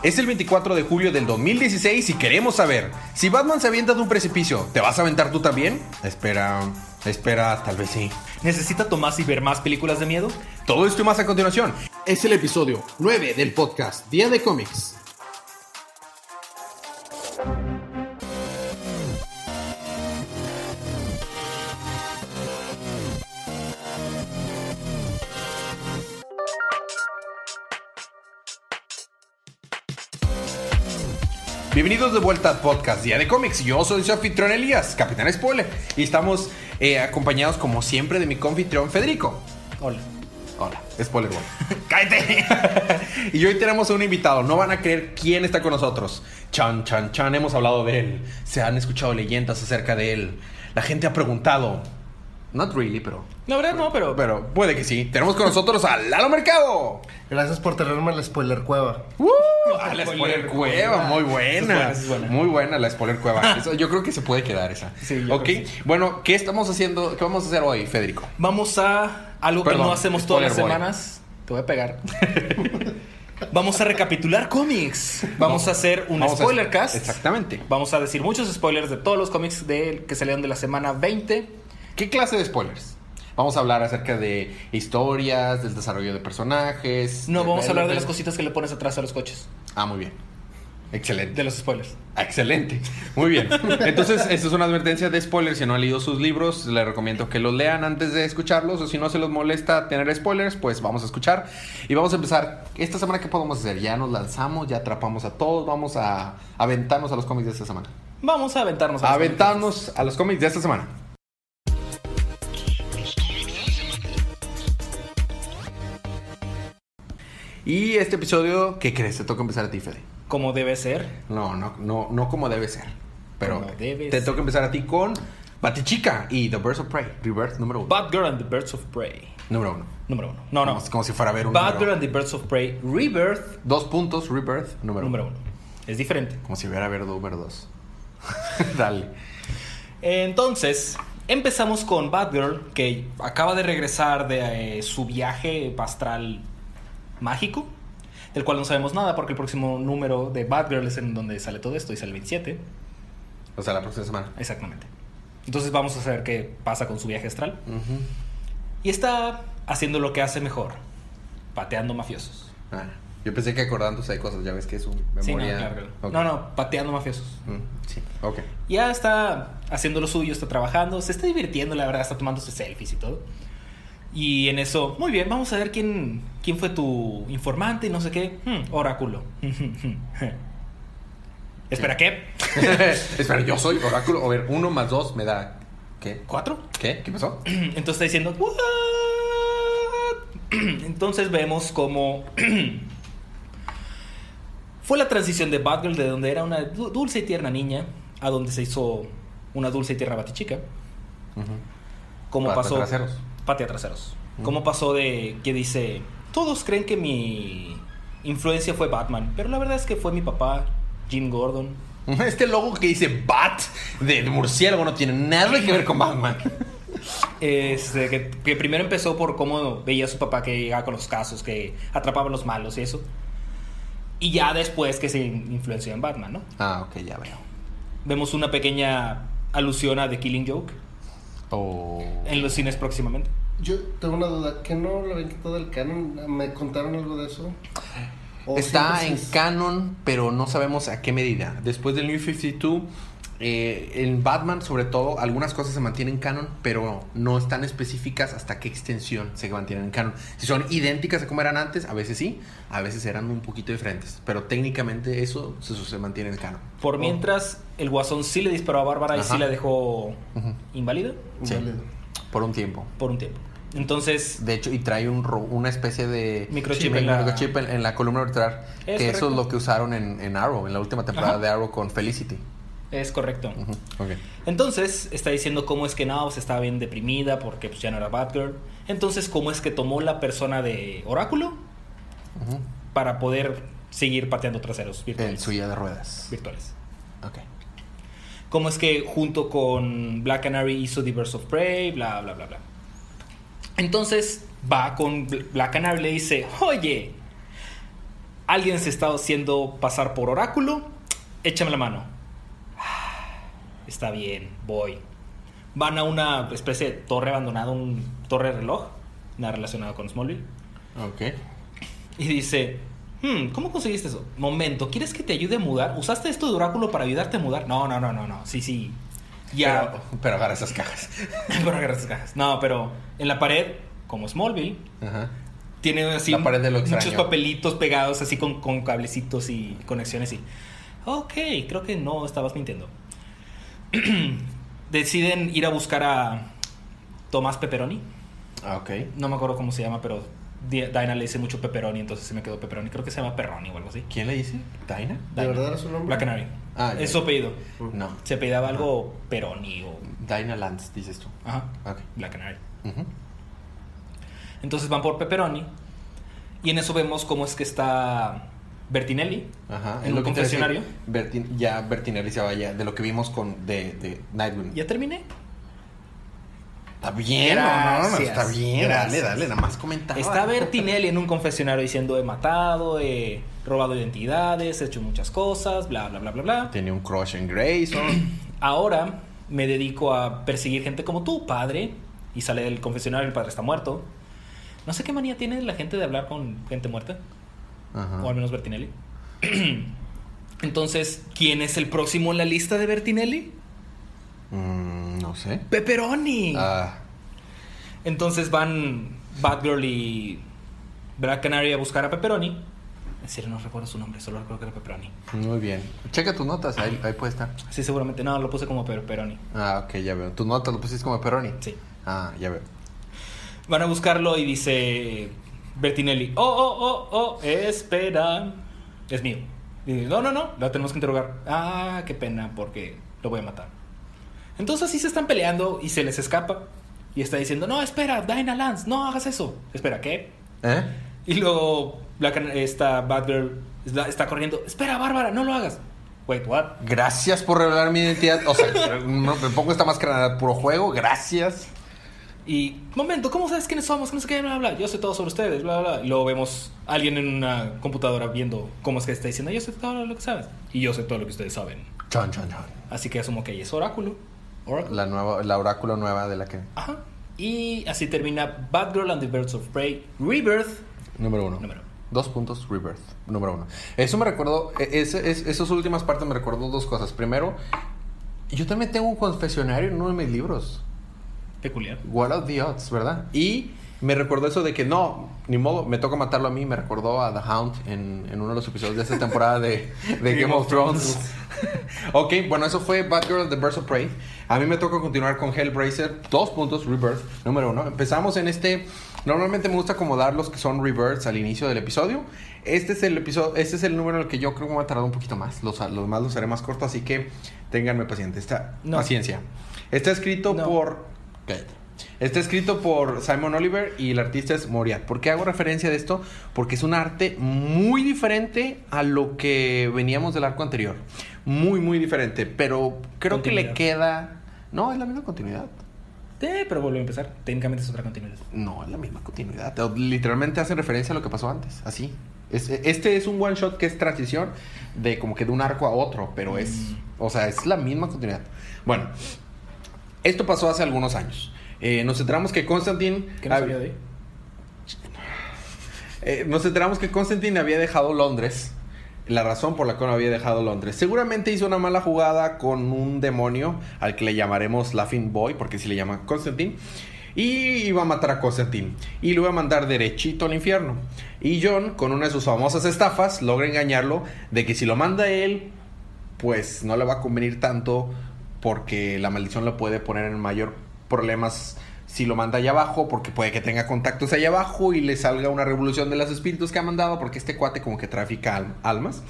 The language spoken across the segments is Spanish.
Es el 24 de julio del 2016 y queremos saber, si Batman se avienta de un precipicio, ¿te vas a aventar tú también? Espera, espera, tal vez sí. ¿Necesita Tomás y ver más películas de miedo? Todo esto y más a continuación. Es el episodio 9 del podcast Día de Cómics. Bienvenidos de vuelta al podcast Día de Cómics. Yo soy su anfitrión Elías, Capitán Spoiler. Y estamos eh, acompañados, como siempre, de mi confitrión Federico. Hola. Hola, Spoiler Boy. ¡Cállate! y hoy tenemos a un invitado. No van a creer quién está con nosotros. Chan, chan, chan. Hemos hablado de él. Se han escuchado leyendas acerca de él. La gente ha preguntado. Not really, pero. La verdad no, pero... Pero puede que sí. Tenemos con nosotros a Lalo Mercado. Gracias por tenerme en la spoiler cueva. ¡Uh! Ah, la spoiler cueva, muy buena. Es buena, es buena. Muy buena la spoiler cueva. Eso, yo creo que se puede quedar esa. Sí, yo ok. creo que sí. Bueno, ¿qué estamos haciendo? ¿Qué vamos a hacer hoy, Federico? Vamos a algo Perdón, que no hacemos todas las spoiler boy. semanas. Te voy a pegar. Vamos a recapitular cómics. Vamos a hacer un Vamos a- spoiler cast. Exactamente. Vamos a decir muchos spoilers de todos los cómics de, que salieron de la semana 20. ¿Qué clase de spoilers? Vamos a hablar acerca de historias, del desarrollo de personajes. No, vamos a hablar de las cositas que le pones atrás a los coches. Ah, muy bien. Excelente. De los spoilers. Excelente. Muy bien. Entonces, esta es una advertencia de spoilers. Si no han leído sus libros, les recomiendo que los lean antes de escucharlos. O si no se los molesta tener spoilers, pues vamos a escuchar. Y vamos a empezar. Esta semana, ¿qué podemos hacer? Ya nos lanzamos, ya atrapamos a todos. Vamos a aventarnos a los cómics de esta semana. Vamos a aventarnos. A los aventarnos a los cómics de esta semana. Y este episodio, ¿qué crees? Te toca empezar a ti, Fede. Como debe ser. No, no, no, no como debe ser. Pero Como debe te ser. toca empezar a ti con Batichica y The Birds of Prey. Rebirth número uno. Batgirl and the Birds of Prey. número uno. Número uno. No, no. Como, como si fuera a ver un Batgirl and the Birds of Prey Rebirth Dos puntos, Rebirth número, número uno. uno. Es diferente. Como si hubiera a ver número dos. Dale. Entonces, empezamos con Batgirl, que acaba de regresar de eh, su viaje astral mágico, del cual no sabemos nada porque el próximo número de Batgirl es en donde sale todo esto y sale el 27. O sea, la próxima semana. Exactamente. Entonces vamos a ver qué pasa con su viaje astral. Y está haciendo lo que hace mejor, pateando mafiosos. Ah, yo pensé que acordándose de cosas, ya ves que es un Sí, no, memoria. claro, claro. Ok. No, no, pateando mafiosos. Mm, sí, ok. Ya está haciendo lo suyo, está trabajando, se está divirtiendo, la verdad, está tomándose selfies y todo. Y en eso, muy bien, vamos a ver quién, quién fue tu informante y no sé qué. Hmm, oráculo. Espera, ¿qué? Espera, yo soy oráculo. A ver, uno más dos me da. ¿Qué? ¿Cuatro? ¿Qué? ¿Qué pasó? Entonces está diciendo, "What?". Entonces vemos como fue la transición de Batgirl de donde era una du- dulce y tierna niña a donde se hizo una dulce y tierna batichica. ¿Cómo Patea pasó? traseros. Patea traseros. ¿Cómo pasó de que dice, todos creen que mi influencia fue Batman, pero la verdad es que fue mi papá, Jim Gordon. Este logo que dice Bat de murciélago no tiene nada que ver con Batman. Este, que, que primero empezó por cómo veía a su papá que llegaba con los casos, que atrapaba a los malos y eso. Y ya después que se influenció en Batman, ¿no? Ah, ok, ya veo. Vemos una pequeña alusión a The Killing Joke Oh. en los cines próximamente. Yo tengo una duda, ¿que no lo habían quitado del canon? ¿Me contaron algo de eso? ¿O Está en canon, pero no sabemos a qué medida. Después del New 52, eh, en Batman, sobre todo, algunas cosas se mantienen canon, pero no están específicas hasta qué extensión se mantienen en canon. Si son idénticas a como eran antes, a veces sí, a veces eran un poquito diferentes. Pero técnicamente eso se, se mantiene en canon. Por mientras, el Guasón sí le disparó a Bárbara y sí la dejó inválida Sí. Por un tiempo. por un tiempo. Entonces, De hecho, y trae un ro- una especie de Microchip en la- microchip en, en la columna vertebral. Es que eso es lo que usaron en, en Arrow, en la última temporada Ajá. de Arrow con Felicity. es correcto. Ujú, ok. Entonces, está diciendo cómo es que no, pues estaba bien deprimida porque pues, ya no era Batgirl. Entonces, cómo es que tomó la persona de Oráculo para poder seguir pateando traseros En virtuales. su silla de ruedas. virtuales. Ok. Cómo es que junto con Black Canary hizo The Birds of Prey, bla, bla, bla, bla. Entonces va con Black Canary y le dice, oye, alguien se está haciendo pasar por oráculo, échame la mano. Está bien, voy. Van a una especie de torre abandonada, un torre reloj, nada relacionado con Smallville. Ok. Y dice, "Hmm, ¿cómo conseguiste eso? Momento, ¿quieres que te ayude a mudar? ¿Usaste esto de oráculo para ayudarte a mudar? No, no, no, no, no. Sí, sí. Ya. Pero, pero agarra esas cajas. Por agarrar esas cajas. No, pero en la pared, como Smallville, Ajá. tiene así La pared de lo muchos papelitos pegados así con, con cablecitos y conexiones y... Ok, creo que no estabas mintiendo. Deciden ir a buscar a Tomás Pepperoni. Ah, ok. No me acuerdo cómo se llama, pero Di- Dinah le dice mucho Pepperoni, entonces se me quedó Pepperoni. Creo que se llama Perroni o algo así. ¿Quién le dice? ¿Taina? ¿De verdad era su nombre? Black Canary. Ah, ya. es su apellido. No. Se apellidaba algo Peroni o... Dinah Lance, dices tú. Ajá. Ok. Black Canary. Ujú. Entonces van por Pepperoni. Y en eso vemos cómo es que está Bertinelli. Ajá. En un te decía, confesionario. Bertin- ya Bertinelli se vaya de lo que vimos con de, de Nightwing. ¿Ya terminé? Está bien, no, no, no, Gracias, está bien. gracias. Dale, dale, nada más comentaba. Está Bertinelli en un confesionario diciendo he matado, he robado identidades, he hecho muchas cosas, bla, bla, bla, bla, bla. Tenía un crush en Grayson. Ahora me dedico a perseguir gente como tú, padre. Y sale del confesionario, el padre está muerto. No sé qué manía tiene la gente de hablar con gente muerta. Ajá. O al menos Bertinelli. Entonces, ¿quién es el próximo en la lista de Bertinelli? Mm, no sé. Pepperoni. Ah, Entonces van Batgirl y Black Canary a buscar a Pepperoni. En serio, no recuerdo su nombre, solo recuerdo que era Pepperoni. muy bien. Checa tus notas, ahí, ahí puede estar. Sí, seguramente. No, lo puse como Pepperoni. Ah, ok, ya veo. Tus notas lo pusiste como Peroni. Sí. Ah, ya veo. Van a buscarlo y dice Bertinelli, oh, oh, oh, oh, espera. Es mío. Y dice, no, no, no, la tenemos que interrogar. Ah, qué pena, porque lo voy a matar. Entonces así se están peleando y se les escapa. Y está diciendo, no, espera, Dinah Lance, no hagas eso. Espera, ¿qué? ¿Eh? Y luego Black, esta Batgirl está, está corriendo, espera, Bárbara, no lo hagas. Wait, what? Gracias por revelar mi identidad. O sea, me pongo esta máscara de puro juego. Gracias. Y, momento, ¿cómo sabes quiénes somos? No sé qué, bla, bla, bla. Yo sé todo sobre ustedes, bla, bla, bla. Y luego vemos a alguien en una computadora viendo cómo es que está diciendo, yo sé todo lo que sabes. Y yo sé todo lo que ustedes saben. Chon, chon, chon. Así que asumo que ella es Oráculo. La nueva, la oráculo nueva de la que. Ajá. Y así termina Batgirl and the Birds of Prey Rebirth. Número uno. Número. Dos puntos, Rebirth. Número uno. Eso me recordó. e- ese- es- esas últimas partes me recordó dos cosas. Primero, yo también tengo un confesionario en uno de mis libros. Peculiar. What are the odds, ¿verdad? Y me recordó eso de que no, ni modo, me toca matarlo a mí. Me recordó a The Hound en, en uno de los episodios de esta temporada de, de Game of Thrones. ok, bueno, eso fue Batgirl The Birds of Prey. A mí me toca continuar con Hellblazer. Dos puntos, Rebirth. Número uno. Empezamos en este. Normalmente me gusta acomodar los que son Rebirths al inicio del episodio. Este es el episodio, este es el número en el que yo creo que me va a tardar un poquito más. Los, los demás los haré más corto, así que ténganme paciente. Esta, No. Paciencia. Está escrito No. por. Cállate. Está escrito por Simon Oliver y el artista es Moriat. ¿Por qué hago referencia de esto? Porque es un arte muy diferente a lo que veníamos del arco anterior. Muy, muy diferente. Pero creo que le queda. No, es la misma continuidad. Eh, pero vuelvo a empezar. Técnicamente es otra continuidad. No, es la misma continuidad. Literalmente hace referencia a lo que pasó antes. Así. Es- este es un one shot que es transición de como que de un arco a otro. Pero es. Mm. O sea, es la misma continuidad. Bueno, esto pasó hace algunos años. Eh, nos enteramos que Constantine. ¿Qué no hab- salió de ahí? eh, nos enteramos que Constantine había dejado Londres. La razón por la cual había dejado Londres. Seguramente hizo una mala jugada con un demonio al que le llamaremos Laughing Boy, porque si le llama Constantine. Y iba a matar a Constantine. Y lo iba a mandar derechito al infierno. Y John, con una de sus famosas estafas, logra engañarlo de que si lo manda él, pues no le va a convenir tanto porque la maldición lo puede poner en mayor problemas si lo manda allá abajo, porque puede que tenga contactos allá abajo y le salga una revolución de los espíritus que ha mandado, porque este cuate como que trafica al- almas.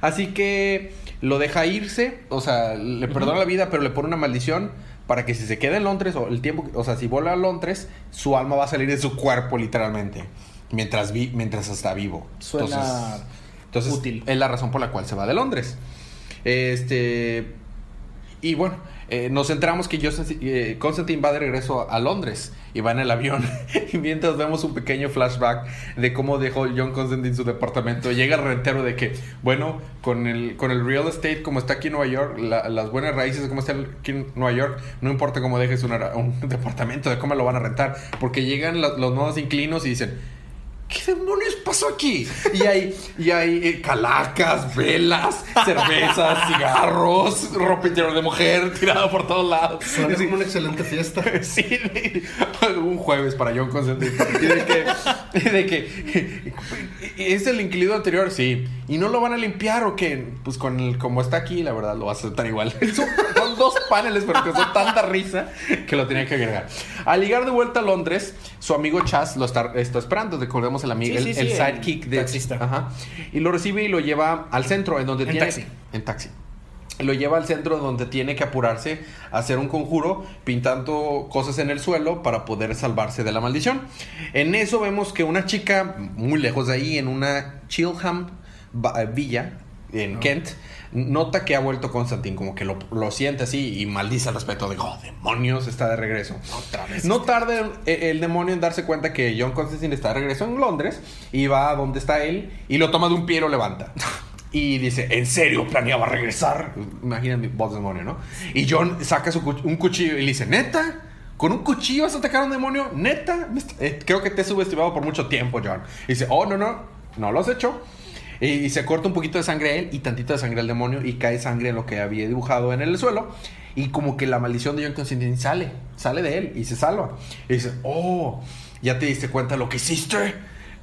Así que lo deja irse, o sea, le perdona la vida, pero le pone una maldición para que si se queda en Londres, o el tiempo, o sea, si vuelve a Londres, su alma va a salir de su cuerpo literalmente, mientras, vi, mientras está vivo. Suena entonces, útil. es la razón por la cual se va de Londres. Este. y bueno, eh, nos centramos que Joseph- eh, Constantine va de regreso a Londres y va en el avión. y mientras vemos un pequeño flashback de cómo dejó John Constantine su departamento, llega el rentero de que, bueno, con el, con el real estate como está aquí en Nueva York, la- las buenas raíces como está aquí en Nueva York, no importa cómo dejes una- un departamento, de cómo lo van a rentar, porque llegan los, los nuevos inclinos y dicen. ¿Qué demonios pasó aquí? Y hay, y hay eh, calacas, velas, cervezas, cigarros, ropa interior de mujer tirada por todos lados. Suena como una excelente fiesta. Sí, un jueves para John Constantine. Y de que, de que es el inquilino anterior, sí. Y no lo van a limpiar o qué? Pues con el, como está aquí, la verdad lo vas a aceptar igual. Son, son dos paneles, pero que son tanta risa que lo tenía que agregar. Al llegar de vuelta a Londres, su amigo Chas lo está, está esperando. Recordemos el amigo, Sí, el, sí, el sí, sidekick el de taxista. Ajá. Y lo recibe y lo lleva al centro, en donde En tiene. taxi. En taxi lo lleva al centro donde tiene que apurarse a hacer un conjuro pintando cosas en el suelo para poder salvarse de la maldición. En eso vemos que una chica muy lejos de ahí, en una Chilham villa en Kent, nota que ha vuelto Constantine, como que lo, lo siente así y maldice al respecto de, oh, demonios, está de regreso. Otra vez. No tarda el, el demonio en darse cuenta que John Constantine está de regreso en Londres y va a donde está él y lo toma de un pie y lo levanta. Y dice, ¿en serio planeaba regresar? Imagina mi voz de demonio, ¿no? Y John saca su un cuchillo y le dice, ¿neta? ¿Con un cuchillo vas a atacar a un demonio? ¿Neta? Eh, creo que te he subestimado por mucho tiempo, John. Y dice, oh, no, no, no lo has hecho. Y, se corta un poquito de sangre a él y tantito de sangre al demonio y cae sangre en lo que había dibujado en el suelo. Y como que la maldición de John Constantine sale, sale de él y se salva. Y dice, oh, ya te diste cuenta lo que hiciste.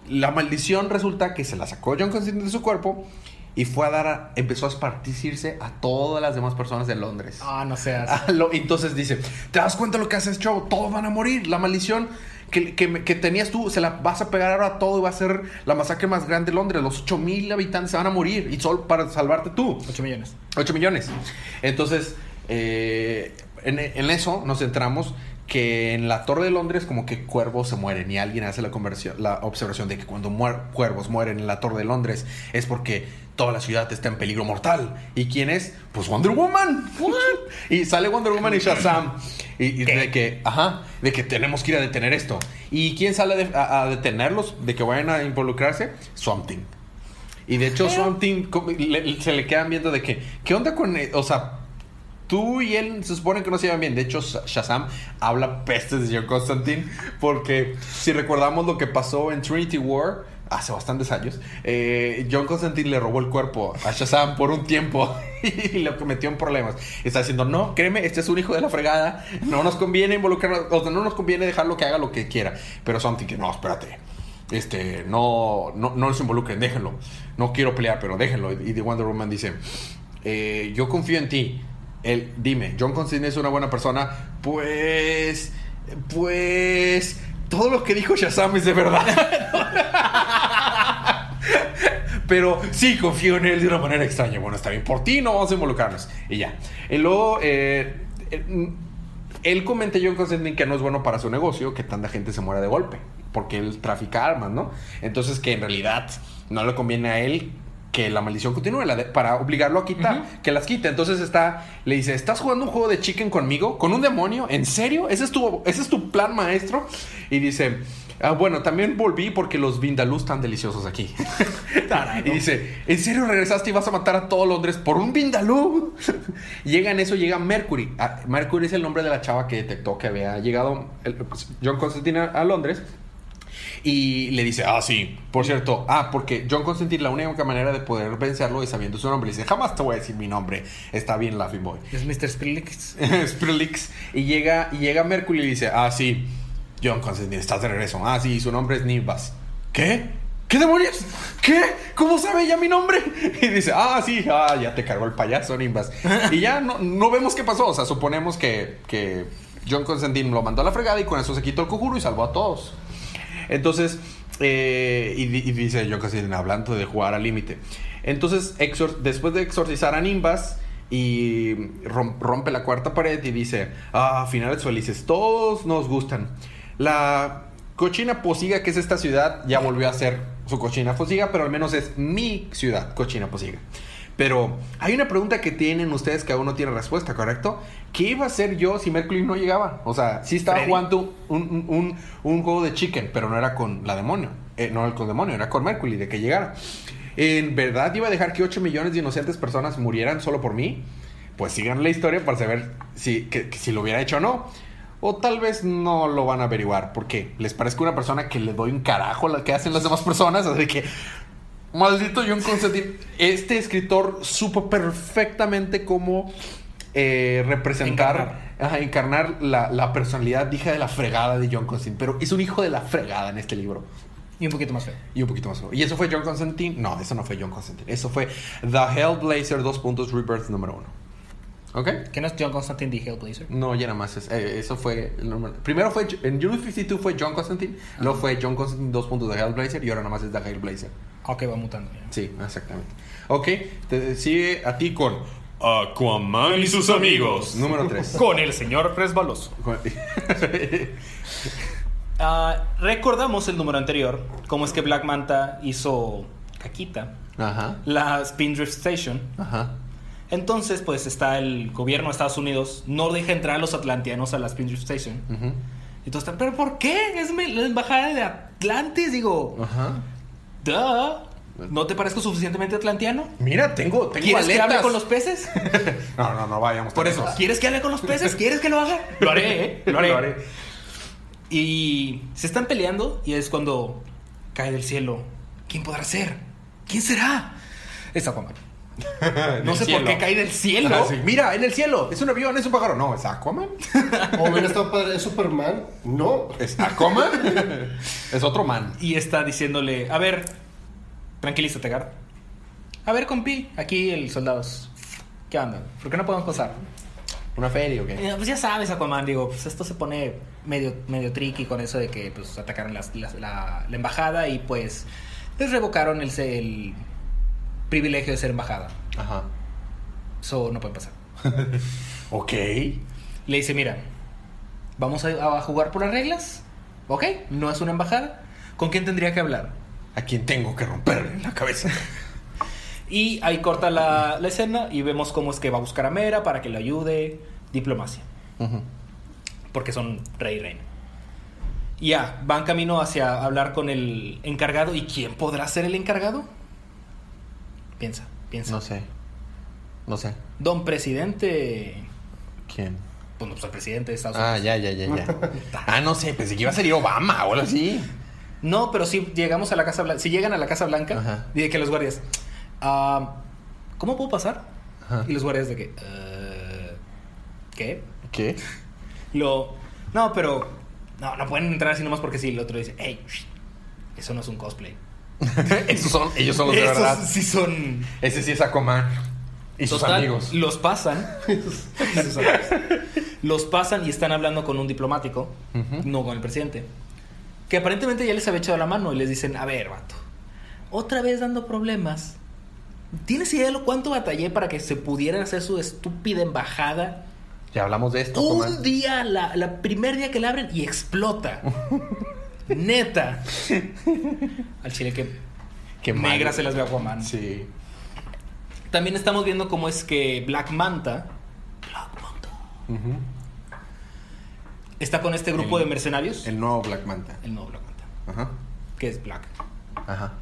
La maldición resulta que se la sacó John Constantine de su cuerpo y fue a dar, a- empezó a esparcirse a todas las demás personas de Londres. Ah, no seas. Ah, lo- entonces dice, ¿te das cuenta de lo que haces, chavo? Todos van a morir. La maldición que, que tenías tú, se la vas a pegar ahora a todo y va a ser la masacre más grande de Londres. Los 8 mil habitantes se van a morir y solo para salvarte tú. 8 millones. 8 millones. Entonces, eh, en, en eso nos centramos que en la Torre de Londres como que cuervos se mueren y alguien hace la, conversión, la observación de que cuando muer- cuervos mueren en la Torre de Londres es porque toda la ciudad está en peligro mortal. ¿Y quién es? Pues Wonder Woman. y sale Wonder Woman y Shazam. Y, y de que, ajá, de que tenemos que ir a detener esto. ¿Y quién sale de- a, a detenerlos? De que vayan a involucrarse? Swamp Thing. Y de hecho, Swamp Thing co- le- se le quedan viendo de que, ¿qué onda con.? eh? O sea, tú y él se supone que no se llevan bien. De hecho, Sh- Shazam habla pestes de John Constantine. Porque si recordamos lo que pasó en Trinity War hace bastantes años, eh, John Constantine le robó el cuerpo a Shazam por un tiempo y lo que metió en problemas. Está diciendo, no, créeme, este es un hijo de la fregada. No nos conviene involucrarnos, o sea, no nos conviene dejarlo que haga lo que quiera. Pero Something que no, espérate. Este, no, no, no los involucren, déjenlo. No quiero pelear, pero déjenlo. Y The Wonder Woman dice, eh, yo confío en ti. Él, dime, John Constantine es una buena persona. Pues, pues, todo lo que dijo Shazam es de verdad. Pero sí confío en él de una manera extraña. Bueno, está bien, por ti no vamos a involucrarnos. Y ya. Y luego, eh, eh, él comenta John Constantine que no es bueno para su negocio que tanta gente se muera de golpe. Porque él trafica armas, ¿no? Entonces que en realidad no le conviene a él que la maldición continúe, la de- para obligarlo a quitar, que las quite. Entonces está, le dice, ¿estás jugando un juego de chicken conmigo? ¿Con un demonio? ¿En serio? ¿Ese es tu, ese es tu plan maestro? Y dice, ah, bueno, también volví porque los vindalús están deliciosos aquí. y dice, ¿en serio regresaste y vas a matar a todo Londres por un vindalú? llega en eso, llega Mercury. Ah, Mercury es el nombre de la chava que detectó que había llegado pues, John Constantine a Londres. Y le dice, ah, sí, por cierto, ah, porque John Constantine la única manera de poder vencerlo es sabiendo su nombre. Le dice, jamás te voy a decir mi nombre. Está bien, Laughing Boy. Es Mr. Spillix. Skrillex. Y llega, y llega Mercury y le dice, ah, sí, John Constantine, estás de regreso. Ah, sí, su nombre es Nimbas. ¿Qué? ¿Qué demonios? ¿Qué? ¿Cómo sabe ya mi nombre? Y dice, ah, sí, ah, ya te cargó el payaso Nimbas. y ya no, no vemos qué pasó. O sea, suponemos que, que John Constantine lo mandó a la fregada y con eso se quitó el conjuro y salvó a todos. Entonces, eh, y, di- y dice John Constantine hablando de jugar al límite. Entonces, exor- después de exorcizar a Nimbas y rom- rompe la cuarta pared y dice, ah, finales felices, todos nos gustan. La cochina posiga, que es esta ciudad, ya volvió a ser su cochina posiga, pero al menos es mi ciudad, cochina posiga. Pero hay una pregunta que tienen ustedes que aún no tiene respuesta, ¿correcto? ¿Qué iba a hacer yo si Mercury no llegaba? O sea, sí estaba Freddy. jugando un, un- un- juego de chicken, pero no era con la demonio. Eh, no era con demonio, era con Mercury, de que llegara. ¿En verdad iba a dejar que 8 millones de inocentes personas murieran solo por mí? Pues sigan la historia para saber si, que- que si lo hubiera hecho o no. O tal vez no lo van a averiguar, porque les parezco una persona que le doy un carajo a lo que hacen las demás personas, así que Maldito John Constantine. Este escritor supo perfectamente cómo eh, representar, Encarnar. ajá, encarnar la, la personalidad hija de la fregada de John Constantine. Pero es un hijo de la fregada en este libro. Y un poquito más feo. Y un poquito más. Y eso fue John Constantine. No, eso no fue John Constantine. Eso fue The Hellblazer 2 puntos Rebirth número 1. ¿Ok? ¿Qué no es John Constantine de Hellblazer? No, ya nada más. es- eh, eso fue. el. Primero fue. En New 52 fue John Constantine. Luego fue John Constantine 2 puntos de Hellblazer. Y ahora nada más es The Hellblazer. Ok, va mutando. ya. Sí, exactamente. Ok, te sigue a ti con Aquaman y sus amigos. número 3. Con el señor resbaloso. Ah, recordamos el número anterior, cómo es que Black Manta hizo caquita, Ajá, la Spindrift Station. ajá. Entonces, pues está el gobierno de Estados Unidos, no deja entrar a los atlantianos a la Spindrift Station. Y todos están, ¿pero por qué? Es la embajada de Atlantis, digo. Ajá. Duh. ¿No te parezco suficientemente atlantiano? Mira, tengo, tengo ¿Quieres que hable con los peces? No, no, no vayamos Por eso. ¿quieres que hable con los peces? ¿Quieres que lo haga? Lo haré, ¿eh? Lo haré. Lo haré. Y se están peleando y es cuando cae del cielo. ¿Quién podrá ser? ¿Quién será? Es Aquaman. No sé por qué cae del cielo. Ah, sí. Mira, en el cielo. ¿Es un avión? ¿Es un pájaro? No, es Aquaman. O hubiera estado padre, ¿es Superman? No. ¿Es Aquaman? es otro man. Y está diciéndole, a ver, tranquilízate, Gar. A ver, compi, aquí el soldados. ¿Qué onda? ¿Por qué no podemos pasar? ¿Una feria o qué? Eh, pues ya sabes, Aquaman, digo, pues esto se pone medio, medio tricky con eso de que pues atacaron las- las- la, la embajada y pues les revocaron el, el privilegio de ser embajada. Ajá. Eso no puede pasar. Ok. Le dice, mira, vamos a, a jugar por las reglas, ¿ok? No es una embajada. ¿Con quién tendría que hablar? ¿A quién tengo que romperle la cabeza? Y ahí corta la, la escena y vemos cómo es que va a buscar a Mera para que le ayude. Diplomacia. Porque son rey y reina. Y ya, van camino hacia hablar con el encargado. ¿Y quién podrá ser el encargado? Piensa, piensa. No sé. No sé. Don presidente. ¿Quién? Pues no, pues el presidente de Estados Ah, Unidos. ya, ya, ya, ya. ah, no sé, pensé que iba a salir Obama o algo así. No, pero si llegamos a la Casa Blanca. Si llegan a la Casa Blanca, dice que los guardias. "Ah, ¿Cómo puedo pasar? Ajá. Y los guardias de que. "Eh, ¿Qué? ¿Qué? Lo. No, pero. No, no pueden entrar así nomás porque sí. El otro dice, hey, eso no es un cosplay. Esos son, ellos son los de Esos verdad. sí son. Ese sí es Aquaman. Y sus Total, amigos. Los pasan. sus amigos. los pasan y están hablando con un diplomático, no con el presidente. Que aparentemente ya les había echado la mano y les dicen: A ver, vato, otra vez dando problemas. ¿Tienes idea de lo cuánto batallé para que se pudiera hacer su estúpida embajada? Ya hablamos de esto, Un Aquaman. día, la, la primer día que la abren y explota. Neta. Al chile que Qué mal. negra se las ve a Aquaman. Sí. También estamos viendo cómo es que Black Manta. Black Manta. Está con este grupo El- de mercenarios. El nuevo Black Manta. El nuevo Black Manta. Ajá. Que es Black. Ajá.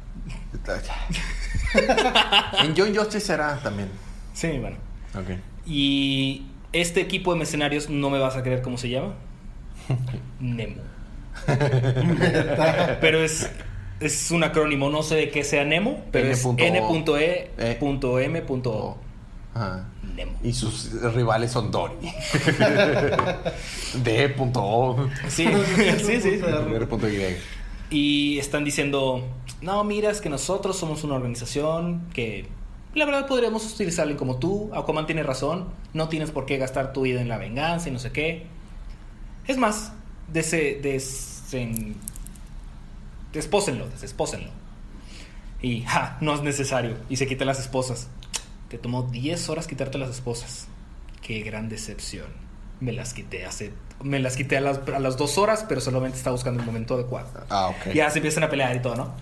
en John Justice será también. Sí, bueno. Ok. Y este equipo de mercenarios, no me vas a creer cómo se llama. Nemo. pero es, es un acrónimo, no sé de qué sea Nemo, pero N es. N.E.M.O. Ajá. Nemo. Y sus rivales son Dory. D.O. Sí, sí, sí. Y están diciendo, no, mira, es que nosotros somos una organización que la verdad podríamos utilizarla como tú. Aquaman tiene razón, no tienes por qué gastar tu vida en la venganza y no sé qué. Es más, dese, desen- despósenlo, despósenlo. Y, ja, no es necesario. Y se quita las esposas. Te tomó 10 horas quitarte las esposas. Qué gran decepción. Me las quité hace... Me las quité a las, a las dos horas, pero solamente estaba buscando el momento adecuado. Ah, ok. Ya se empiezan a pelear y todo, ¿no?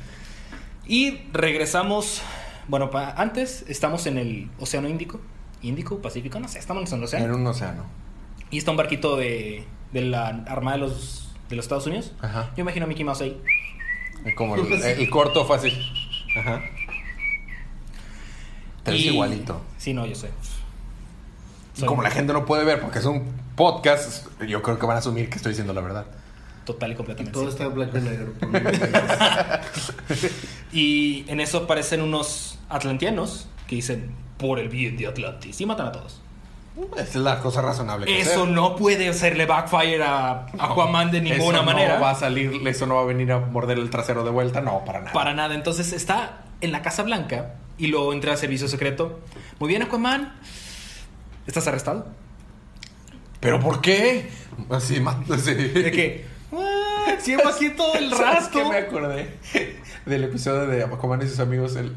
Y regresamos Bueno, pa- antes estamos en el Océano Índico. Índico, Pacífico, no sé, estamos en el océano. En un océano. Y está un barquito de, de la Armada de los, de los Estados Unidos. Ajá. Yo imagino a Mickey Mouse ahí. Como el, el corto fue así. Ajá. Te ves Y- igualito. Sí, no, yo sé. Como la gente no puede ver porque es un podcast, yo creo que van a asumir que estoy diciendo la verdad. Total y Y completamente. todo está en blanco y negro. Y en eso aparecen unos atlantianos que dicen, por el bien de Atlantis. Y matan a todos. Es la cosa razonable. que Eso hacer. no puede hacerle backfire a Aquaman de ninguna Eso manera. No va a salir, eso no va a venir a morder el trasero de vuelta, no, para nada. Para nada. Entonces está en la Casa Blanca y luego entra a servicio secreto. Muy bien, Aquaman. ¿Estás arrestado? ¿Pero por qué? Así, así. De que. "Ah, Llevo aquí todo el ¿Sabes rastro. qué me acordé? Del episodio de Aquaman y sus amigos. El...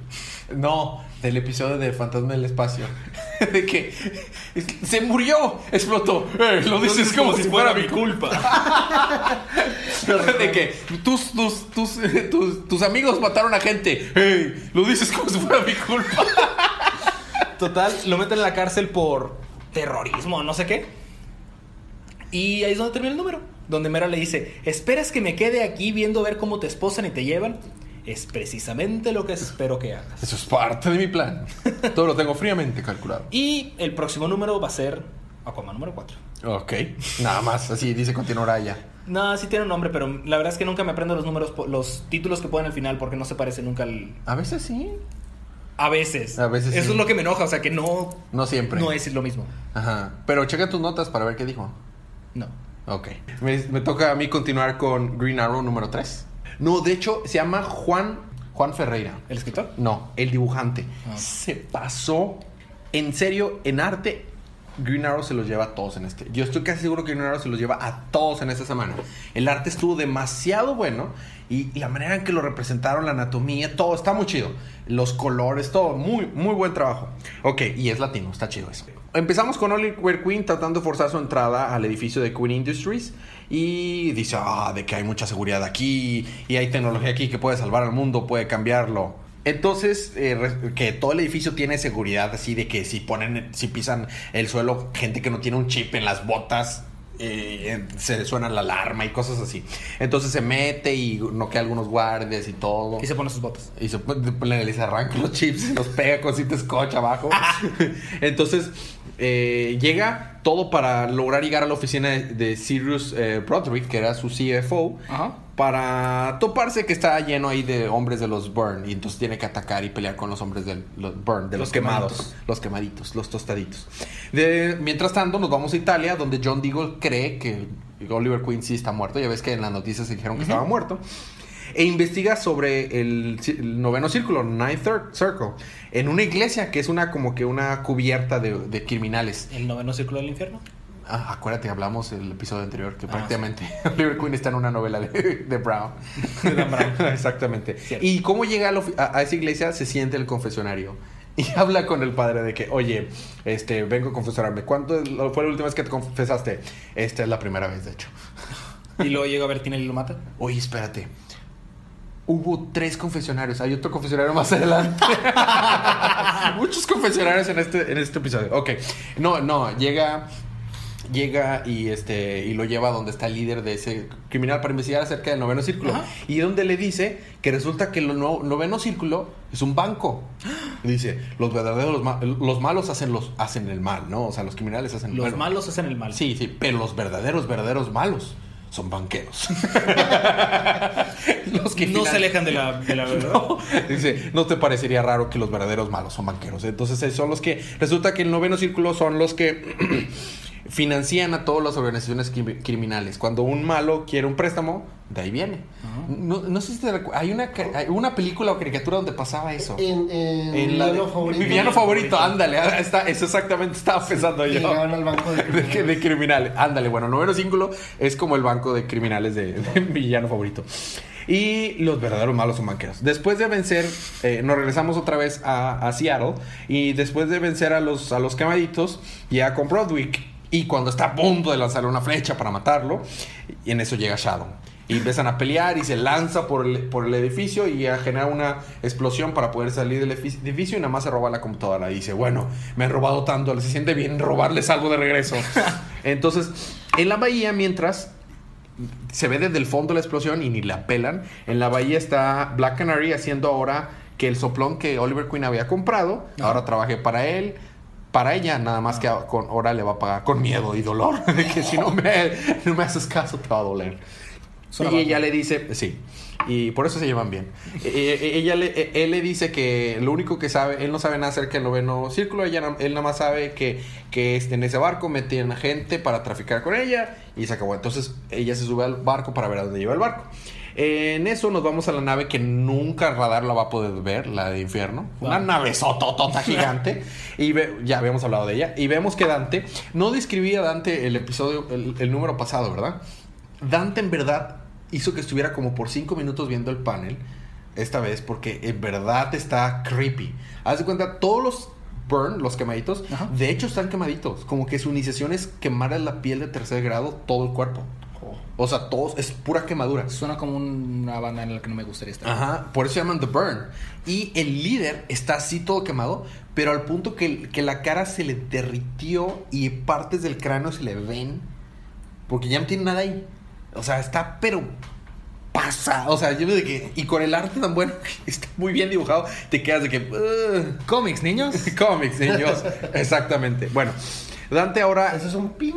No, del episodio de Fantasma del Espacio. De que se murió, explotó. Eh, lo dices como, si fuera mi culpa. de que tus, tus, tus, tus, tus amigos mataron a gente. Hey, lo dices como si fuera mi culpa. Total, lo meten en la cárcel por terrorismo, no sé qué. Y ahí es donde termina el número. Donde Mera le dice, ¿esperas que me quede aquí viendo ver cómo te esposan y te llevan? Es precisamente lo que espero que hagas. Eso es parte de mi plan. Todo lo tengo fríamente calculado. Y el próximo número va a ser Aquaman número 4. Ok. Nada más, así dice continuará ya. No, sí tiene un nombre, pero la verdad es que nunca me aprendo los números, los títulos que ponen al final porque no se parece nunca al... A veces sí. A veces. A veces Eso sí. es lo que me enoja, o sea que no... No siempre. No es lo mismo. Ajá. Pero checa tus notas para ver qué dijo. No. Ok. Me, me toca a mí continuar con Green Arrow número 3. No, de hecho, se llama Juan, Juan Ferreira. ¿El escritor? No, el dibujante. Ah. Se pasó. En serio, en arte, Green Arrow se los lleva a todos en este. Yo estoy casi seguro que Green Arrow se los lleva a todos en esta semana. El arte estuvo demasiado bueno y la manera en que lo representaron, la anatomía, todo está muy chido. Los colores, todo, muy, muy buen trabajo. Ok, y es latino, está chido eso. Empezamos con Oliver Queen tratando de forzar su entrada al edificio de Queen Industries y dice, ah, de que hay mucha seguridad aquí y hay tecnología aquí que puede salvar al mundo, puede cambiarlo. Entonces, eh, que todo el edificio tiene seguridad así de que si ponen, si pisan el suelo, gente que no tiene un chip en las botas, eh, se suena la alarma y cosas así. Entonces se mete y noquea algunos guardias y todo. Y se pone sus botas. Y se pone- les arranca los chips y los pega con cinta scotch abajo. Entonces, eh, llega todo para lograr llegar a la oficina de, de Sirius eh, Broderick, que era su CFO, Ajá. para toparse que está lleno ahí de hombres de los Burn. Y entonces tiene que atacar y pelear con los hombres de los Burn, de los, Los quemados. quemaditos. Los quemaditos, los tostaditos. De- mientras tanto, nos vamos a Italia, donde John Deagle cree que Oliver Queen sí está muerto. Ya ves que en las noticias se dijeron que estaba muerto. E investiga sobre el, noveno círculo, Ninth Circle, en una iglesia que es una como que una cubierta de, de criminales. El noveno círculo del infierno. Ah, acuérdate, hablamos el episodio anterior que Ah, prácticamente Oliver Queen está en una novela de, de Brown. De Dan Brown. Exactamente. Cierto. Y cómo llega a, a- a esa iglesia, se siente el confesionario. Y habla con el padre de que, oye, este, vengo a confesarme. ¿Cuánto fue la última vez que te confesaste? Esta es la primera vez, de hecho. Y luego llega Bertina y lo mata. Oye, espérate. Hubo tres confesionarios. Hay otro confesionario más adelante. Muchos confesionarios en este, en este episodio. Ok. No, no. Llega. Llega y este. Y lo lleva a donde está el líder de ese criminal para investigar acerca del noveno círculo. Ajá. Y donde le dice que resulta que el no- noveno círculo es un banco. Dice, los verdaderos ma- los malos hacen los hacen el mal, ¿no? O sea, los criminales hacen Los bueno, malos hacen el mal. Sí, sí, pero los verdaderos, verdaderos malos son banqueros. los que no se alejan de la, de la verdad. No, dice, no te parecería raro que los verdaderos malos son banqueros. Entonces eh, son los que, resulta que el noveno círculo son los que financian a todas las organizaciones cri- criminales. Cuando un malo quiere un préstamo, de ahí viene. no, no sé si te hay una, hay una película o caricatura donde pasaba eso. En, en, En la de- villano favorito. Mi villano favorito, ándale, está, eso exactamente estaba pensando Y yo. llegaban al banco de De, que- de criminales. Ándale, bueno, noveno círculo es como el banco de criminales de, de mi villano favorito. Y los verdaderos malos son banqueros. Después de vencer, eh, nos regresamos otra vez a, a Seattle. Y después de vencer a los, a los quemaditos, ya con Broadwick. Y cuando está a punto de lanzarle una flecha para matarlo, y en eso llega Shadow. Y empiezan a pelear y se lanza por el, por el edificio y a generar una explosión para poder salir del edific- edificio y nada más se roba la computadora. Y dice, bueno, me han robado tanto, se siente bien robarles algo de regreso. Entonces, en la bahía, mientras se ve desde el fondo la explosión y ni la pelan, en la bahía está Black Canary haciendo ahora que el soplón que Oliver Queen había comprado, ahora trabaje para él. Para ella, nada más que con, ahora le va a pagar con miedo y dolor. De que si no me, no me haces caso, te va a doler. Y ella le dice, sí, y por eso se llevan bien. Eh, eh, ella le, él le dice que lo único que sabe, él no sabe nada acerca del noveno círculo, ella, él nada más sabe que, que en ese barco metían gente para traficar con ella y se acabó. Entonces ella se sube al barco para ver a dónde lleva el barco. En eso nos vamos a la nave que nunca el radar la va a poder ver, la de infierno. Una Wow. nave sototota gigante. y ve- ya habíamos hablado de ella. Y vemos que Dante, no describía Dante el episodio, el, el número pasado, ¿verdad? Dante en verdad hizo que estuviera como por cinco minutos viendo el panel esta vez porque en verdad está creepy. Haz de cuenta, todos los burn, los quemaditos, Ajá. de hecho están quemaditos. Como que su iniciación es quemar la piel de tercer grado todo el cuerpo. O sea, todos, es pura quemadura. Suena como una banda en la que no me gustaría estar. Ajá, por eso se llaman The Burn. Y el líder está así todo quemado, pero al punto que, que la cara se le derritió y partes del cráneo se le ven. Porque ya no tiene nada ahí. O sea, está pero pasa. O sea, yo de que. Y con el arte tan bueno, está muy bien dibujado, te quedas de que. "Ugh". Cómics, niños. Cómics, niños. Exactamente. Bueno, Dante ahora. ¿Eso es un pin?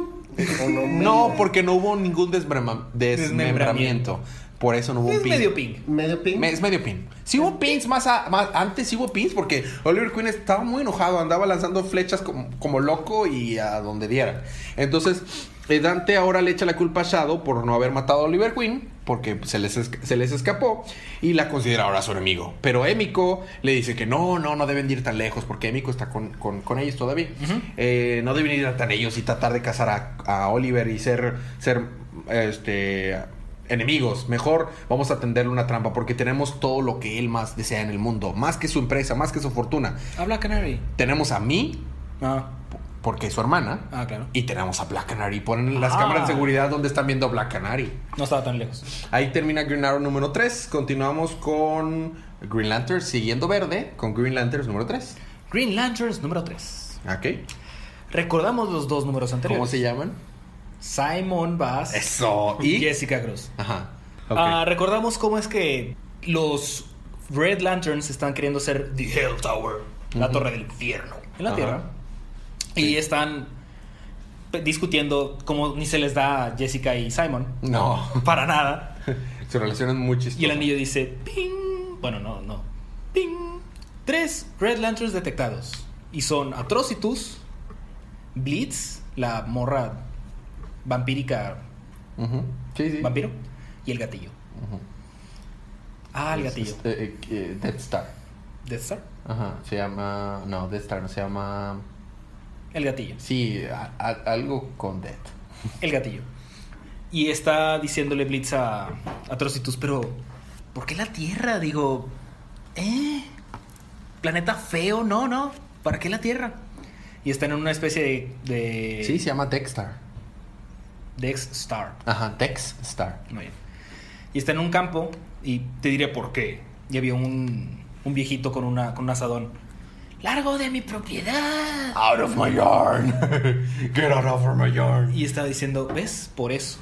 ¿O no? Porque no hubo ningún desmembramiento. Por eso no hubo un es pin. medio ping. ¿Medio pin? Me- Es medio pin. Sí hubo pins más, a- más antes, sí hubo pins porque Oliver Queen estaba muy enojado, andaba lanzando flechas como, como loco y a donde diera. Entonces, eh, Dante ahora le echa la culpa a Shadow por no haber matado a Oliver Queen, porque se les, se les escapó y la considera ahora su enemigo. Pero Emiko le dice que no, no, no deben ir tan lejos porque Emiko está con, con- con ellos todavía. Eh, no deben ir tan ellos y tratar de cazar a, a Oliver y ser, ser este, enemigos. Mejor vamos a tenderle una trampa porque tenemos todo lo que él más desea en el mundo. Más que su empresa, más que su fortuna. Habla Canary. Tenemos a mí, Ah, porque es su hermana. ah, claro. Y tenemos a Black Canary. Ponen las Ah. cámaras de seguridad donde están viendo a Black Canary. No estaba tan lejos. Ahí termina Green Arrow número 3. Continuamos con Green Lantern siguiendo verde con Green Lanterns número 3. Green Lanterns número 3. Ok. Recordamos los dos números anteriores. ¿Cómo se llaman? Simon Bass Eso. y. Jessica Cruz. Ajá. Ah, recordamos cómo es que los Red Lanterns están queriendo ser The Hell Tower, la torre del infierno en la. Tierra. Y están discutiendo cómo ni se les da a Jessica y Simon. no. Para nada. Su relación es muy. Y el anillo dice, ping. Bueno, no, no. Ping. Tres Red Lanterns detectados. Y son Atrocitus, Blitz, la morra vampírica Ujú. Sí, sí. vampiro, y el gatillo. Ah, el gatillo. Es- eh, eh, eh, Death Star. Death Star. Ajá. Se llama. No, Death Star no se llama. El gatillo. Sí, a- a- algo con Death. El gatillo. Y está diciéndole Blitz a Atrocitus, pero ¿por qué la Tierra? Digo, ¿eh? Planeta feo, no, no. ¿Para qué la Tierra? Y está en una especie de. de Sí, se llama Dex Star. Dex Star. Ajá, Dex Star. Muy bien. Y está en un campo, y te diré por qué. Y había un, un viejito con, una, con un asadón. ¡Largo de mi propiedad! Out of my yard. Get out of my yard. Y estaba diciendo, ¿ves? Por eso.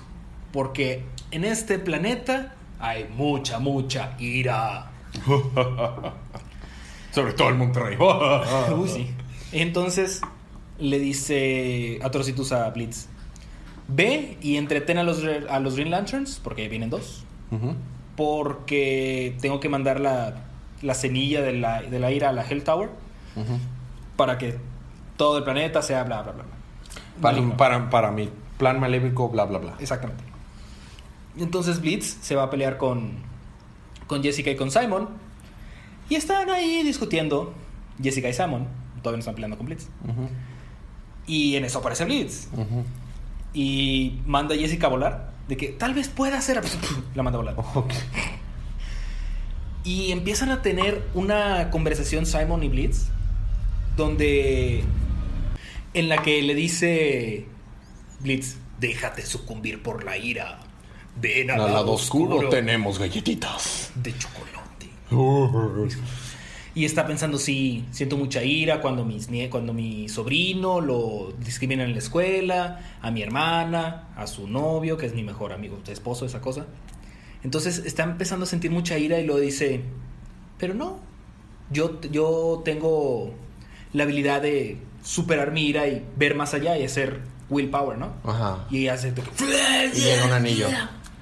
Porque en este planeta hay mucha, mucha ira. Sobre todo el Monterrey. Uy, sí. Entonces le dice Atrocitus a Blitz: Ve y entretén a los, a los Green Lanterns, porque vienen dos. Porque tengo que mandar la, la semilla de la, de la ira a la Hell Tower Para que todo el planeta sea bla, bla, bla. bla. Para, Maligno. para, para mi plan maléfico, bla, bla, bla. Exactamente. Entonces Blitz se va a pelear con, con Jessica y con Simon. Y están ahí discutiendo. Jessica y Simon. Todavía no están peleando con Blitz. Y en eso aparece Blitz. Y manda a Jessica a volar. De que tal vez pueda hacer. La manda a volar. Y empiezan a tener una conversación Simon y Blitz. Donde. En la que le dice. Blitz, déjate sucumbir por la ira. Ven Al lado oscuro tenemos galletitas. de chocolate. Y está pensando, sí, siento mucha ira cuando, mis, cuando mi sobrino lo discriminan en la escuela, a mi hermana, a su novio, que es mi mejor amigo, esposo, esa cosa. Entonces está empezando a sentir mucha ira y lo dice, pero no, yo, yo tengo la habilidad de superar mi ira y ver más allá y hacer willpower, ¿no? Ajá. Y hace... Y llega un anillo.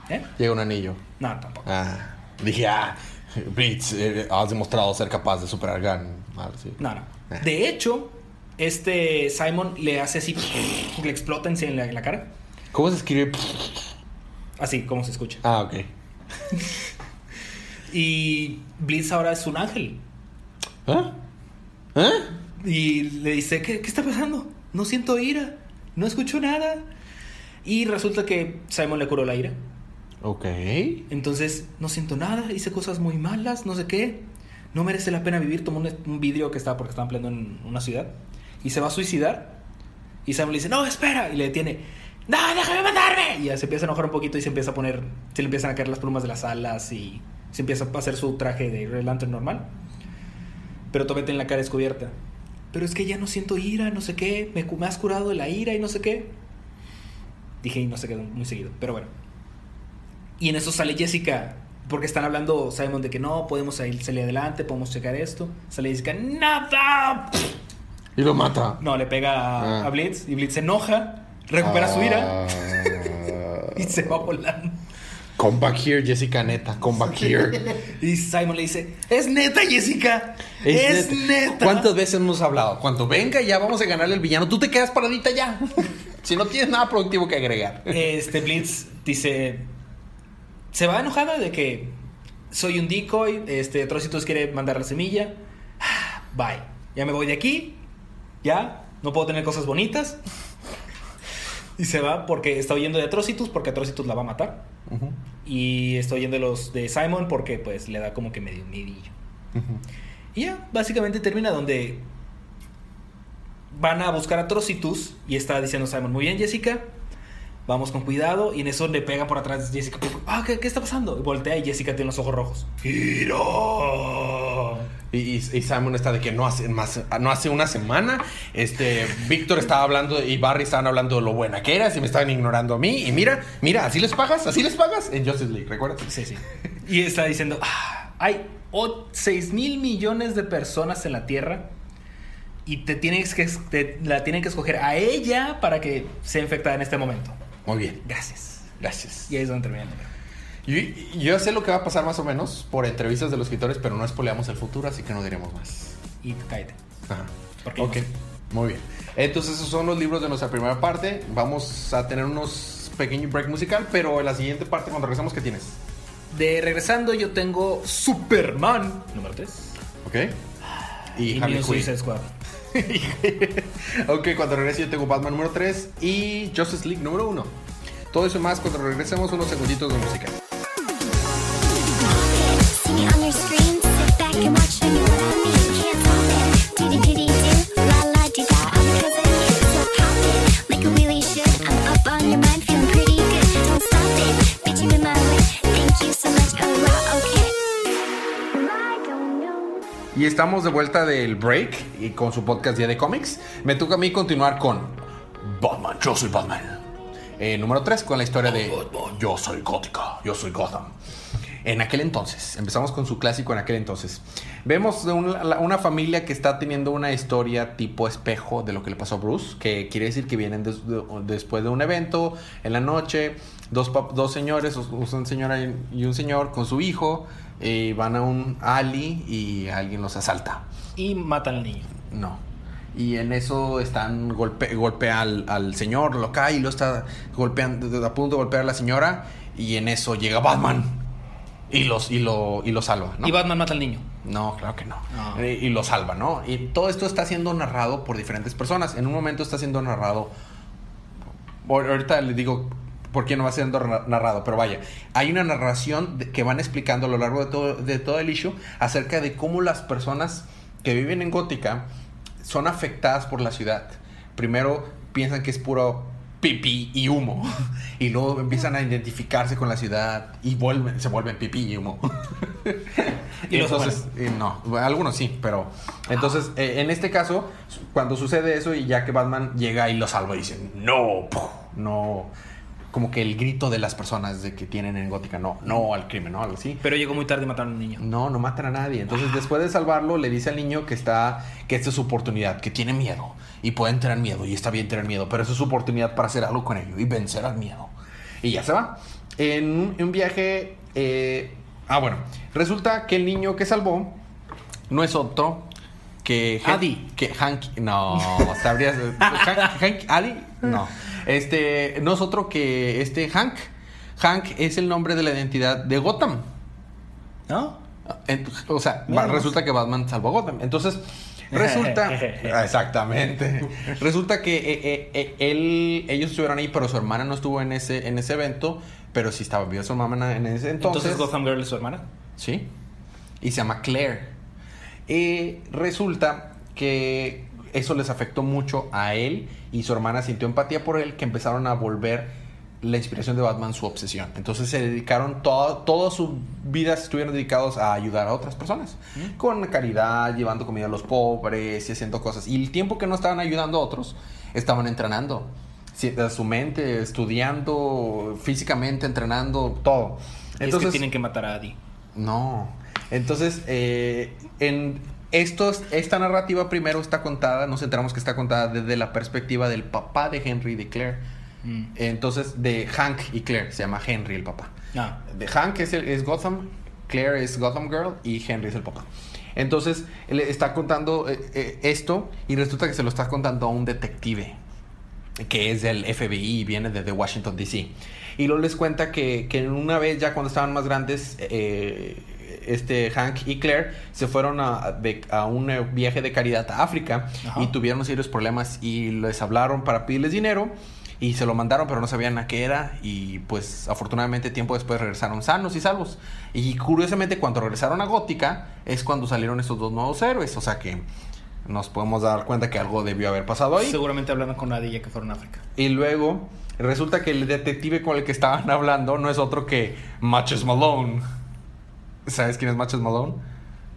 ¿Eh? Llega un anillo. No, tampoco. Ah, dije, ah, Blitz, eh, has demostrado ser capaz de superar Gun. Ah, sí. No, no. Ah. De hecho, este Simon le hace así, le explota en en la, en la cara. ¿Cómo se escribe? Así como se escucha. Ah, ok. Y Blitz ahora es un ángel. ¿Ah? ¿Ah? Y le dice, ¿qué, qué está pasando? No siento ira. No escucho nada. Y resulta que Simon le curó la ira. Ok. Entonces, no siento nada. Hice cosas muy malas, no sé qué. No merece la pena vivir. Tomó un, un vidrio que estaba porque estaban peleando en una ciudad. Y se va a suicidar. Y Simon le dice, no, espera. Y le detiene. No, déjame matarme. Y ya se empieza a enojar un poquito y se empieza a poner. Se le empiezan a caer las plumas de las alas. Y se empieza a hacer su traje de Red Lantern normal. Pero todavía tiene la cara descubierta. Pero es que ya no siento ira, no sé qué. Me, me has curado de la ira y no sé qué. Dije y no sé qué muy seguido. Pero bueno. Y en eso sale Jessica. Porque están hablando Simon de que no, podemos salir, adelante, podemos checar esto. Sale Jessica, ¡nada! Y lo mata. No, le pega a, Ah. a Blitz y Blitz se enoja, recupera su ira Ah. y se va volando. Come back here, Jessica, neta. Come back here. Y Simon le dice, es neta Jessica, es, neta. ¿Cuántas veces hemos hablado? Cuando venga ya vamos a ganarle al villano, tú te quedas paradita ya. si no tienes nada productivo que agregar. Este Blitz dice, se va enojada de que soy un decoy, este Trocitus quiere mandar la semilla. Bye. Ya me voy de aquí. Ya, no puedo tener cosas bonitas. Y se va porque está huyendo de Atrocitus porque Atrocitus la va a matar. Y está huyendo de los de Simon porque pues le da como que medio medillo. ujú. Y ya, básicamente termina donde van a buscar a Trocitus y está diciendo Simon, muy bien Jessica, vamos con cuidado. Y en eso le pega por atrás Jessica, ah, ¿qué, qué está pasando? Y voltea y Jessica tiene los ojos rojos. Y, y- y Simon está de que no hace más, no hace una semana, este, Víctor estaba hablando y Barry estaban hablando de lo buena que eras y me estaban ignorando a mí. Y mira, mira, así les pagas, así les pagas en Justice League, ¿recuerdas? Sí, sí. Y está diciendo, ah, hay 6 mil millones de personas en la Tierra y te tienes que, te- la tienen que escoger a ella para que sea infectada en este momento. Muy bien, Gracias. gracias. Y ahí es donde termina el número. Yo, yo sé lo que va a pasar más o menos por entrevistas de los escritores, pero no spoileamos el futuro, así que no diremos más. Y cállate. Ajá. Porque Ok, no muy bien. Entonces esos son los libros de nuestra primera parte. Vamos a tener unos pequeños break musical, pero en la siguiente parte cuando regresemos, ¿qué tienes? De regresando, yo tengo Superman número 3 ¿Ok? Y, y, Harley Quinn. Squad. ok, cuando regrese yo tengo Batman número 3 y Justice League número 1. Todo eso y más cuando regresemos unos segunditos de música. Y estamos de vuelta del break y con su podcast Día de Cómics. Me toca a mí continuar con Batman, yo soy Batman. Eh, número 3 con la historia de Yo soy Gótica, yo soy Gotham. En aquel entonces, empezamos con su clásico en aquel entonces. Vemos un- una familia que está teniendo una historia tipo espejo de lo que le pasó a Bruce, que quiere decir que vienen des- de- después de un evento en la noche, dos, dos señores, una señora y un señor con su hijo, y van a un alley y alguien los asalta. Y matan al niño. No. Y en eso están golpe, golpea al, al señor, lo cae y lo está golpeando, a punto de golpear a la señora. Y en eso llega Batman y los y lo, y lo salva, ¿no? Y Batman mata al niño. No, claro que no. No. Eh, Y lo salva, ¿no? Y todo esto está siendo narrado por diferentes personas. En un momento está siendo narrado. Ahor- Ahorita les digo por qué no va siendo ra- narrado, pero vaya. Hay una narración que van explicando a lo largo de todo, de todo el issue acerca de cómo las personas que viven en Gótica son afectadas por la ciudad. Primero piensan que es puro pipí y humo. Y luego empiezan a identificarse con la ciudad y vuelven, se vuelven pipí y humo. Y entonces, eh, no, algunos sí, pero entonces eh, en este caso, cuando sucede eso y ya que Batman llega y lo salva y dice, no, no, como que el grito de las personas de que tienen en Gótica, no, no al crimen, no, algo así. Pero llegó muy tarde y mataron a un niño. No, no matan a nadie. Entonces, después de salvarlo, le dice al niño que está, que esta es su oportunidad, que tiene miedo y pueden tener miedo y está bien tener miedo, pero esa es su oportunidad para hacer algo con ello y vencer al miedo. Y ya se va. En un, un viaje, eh, ah bueno, resulta que el niño que salvó no es otro que Adi. que Hank, no, sabrías, Hank, Hank- Adi, no, este, no es otro que este Hank. Hank es el nombre de la identidad de Gotham. ¿No? O sea, Mira resulta que Batman salvó a Gotham. Entonces, resulta. Ah, Exactamente. Resulta que eh, eh, eh, él, ellos estuvieron ahí, pero su hermana no estuvo en ese, en ese evento. Pero sí estaba viva su mamá en ese entonces. Entonces, Gotham Girl es su hermana. Sí. Y se llama Claire. Y resulta que eso les afectó mucho a él y su hermana sintió empatía por él que empezaron a volver la inspiración de Batman su obsesión. Entonces se dedicaron toda, toda su vida estuvieron dedicados a ayudar a otras personas. Con caridad, llevando comida a los pobres y haciendo cosas. Y el tiempo que no estaban ayudando a otros, estaban entrenando. Su mente, estudiando, físicamente, entrenando, todo. Y es que tienen que matar a Adi. No. Entonces, eh, en estos, esta narrativa primero está contada, nos enteramos que está contada desde la perspectiva del papá de Henry y de Claire. Mm. Entonces, de Hank y Claire, se llama Henry el papá. Ah. De Hank es, el- es Gotham, Claire es Gotham Girl y Henry es el papá. Entonces, él está contando eh, eh, esto y resulta que se lo está contando a un detective que es del FBI y viene desde Washington, D.C. Y luego les cuenta que, que una vez ya cuando estaban más grandes, eh, este Hank y Claire se fueron a, de- a un eh, viaje de caridad a África Ajá. y tuvieron serios problemas y les hablaron para pedirles dinero y se lo mandaron pero no sabían a qué era y pues afortunadamente tiempo después regresaron sanos y salvos. Y curiosamente cuando regresaron a Gótica es cuando salieron estos dos nuevos héroes, o sea que nos podemos dar cuenta que algo debió haber pasado ahí. Seguramente hablaron con Adi ya que fueron a África. Y luego resulta que el detective con el que estaban hablando no es otro que Matches Malone. ¿Sabes quién es Matches Malone?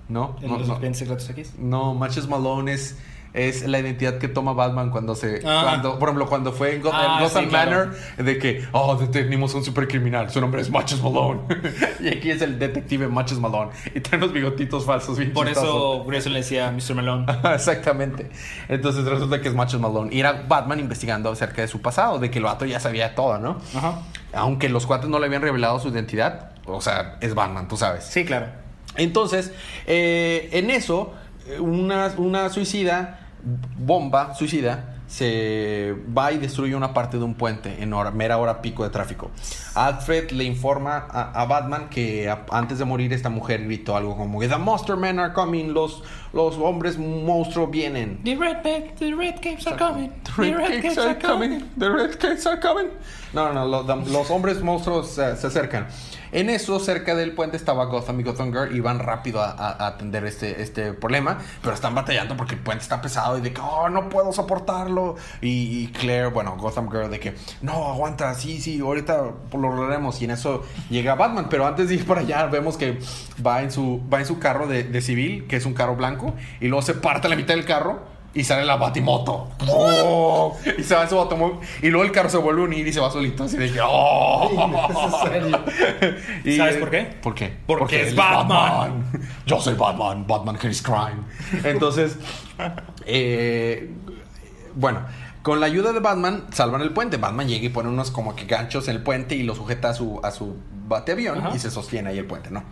No, ¿En no, los no. secretos X? No, Matches Malone es, es la identidad que toma Batman cuando se. Ah. Cuando, por ejemplo, cuando fue en, Goth- Ah, en Gotham sí, claro. Manor, de que, oh, detenimos a un supercriminal, su nombre es Matches Malone. y aquí es el detective Matches Malone. Y trae unos bigotitos falsos, bien Por chistosos. eso Grayson le decía Mr. Melón. Exactamente. Entonces resulta que es Matches Malone. Y era Batman investigando acerca de su pasado, de que el vato ya sabía todo, ¿no? Ajá. Aunque los cuates no le habían revelado su identidad, o sea, es Batman, tú sabes. Sí, claro. Entonces, eh, en eso, una, una suicida, bomba suicida, se va y destruye una parte de un puente en hora- mera hora pico de tráfico. Alfred le informa a, Batman que antes de morir esta mujer gritó algo como The Monster Men are coming, los, los hombres monstruo vienen. The red, the red capes are coming. The red cakes are coming. The red cakes are coming. No, no, lo- the- los hombres monstruos eh, se acercan. En eso, cerca del puente estaba Gotham y Gotham Girl y van rápido a, a- a atender este, este problema, pero están batallando porque el puente está pesado y de que, oh, no puedo soportarlo. Y, y Claire, bueno, Gotham Girl, de que, no, aguanta, sí, sí, ahorita lo lograremos. Y en eso llega Batman, pero antes de ir para allá, vemos que va en su, va en su carro de, de civil, que es un carro blanco, y luego se parte la mitad del carro y sale la batimoto. ¡Oh! Y se va en su automóvil. Y luego el carro se vuelve a unir y se va solito. Así de que. ¡Oh! Y- ¿Sabes por qué? ¿Por qué? Porque es él Batman. Yo soy Batman. Batman hates crime. Entonces. eh, bueno. Con la ayuda de Batman, salvan el puente. Batman llega y pone unos como que ganchos en el puente y lo sujeta a su, a su bateavión Ajá. y se sostiene ahí el puente, ¿no?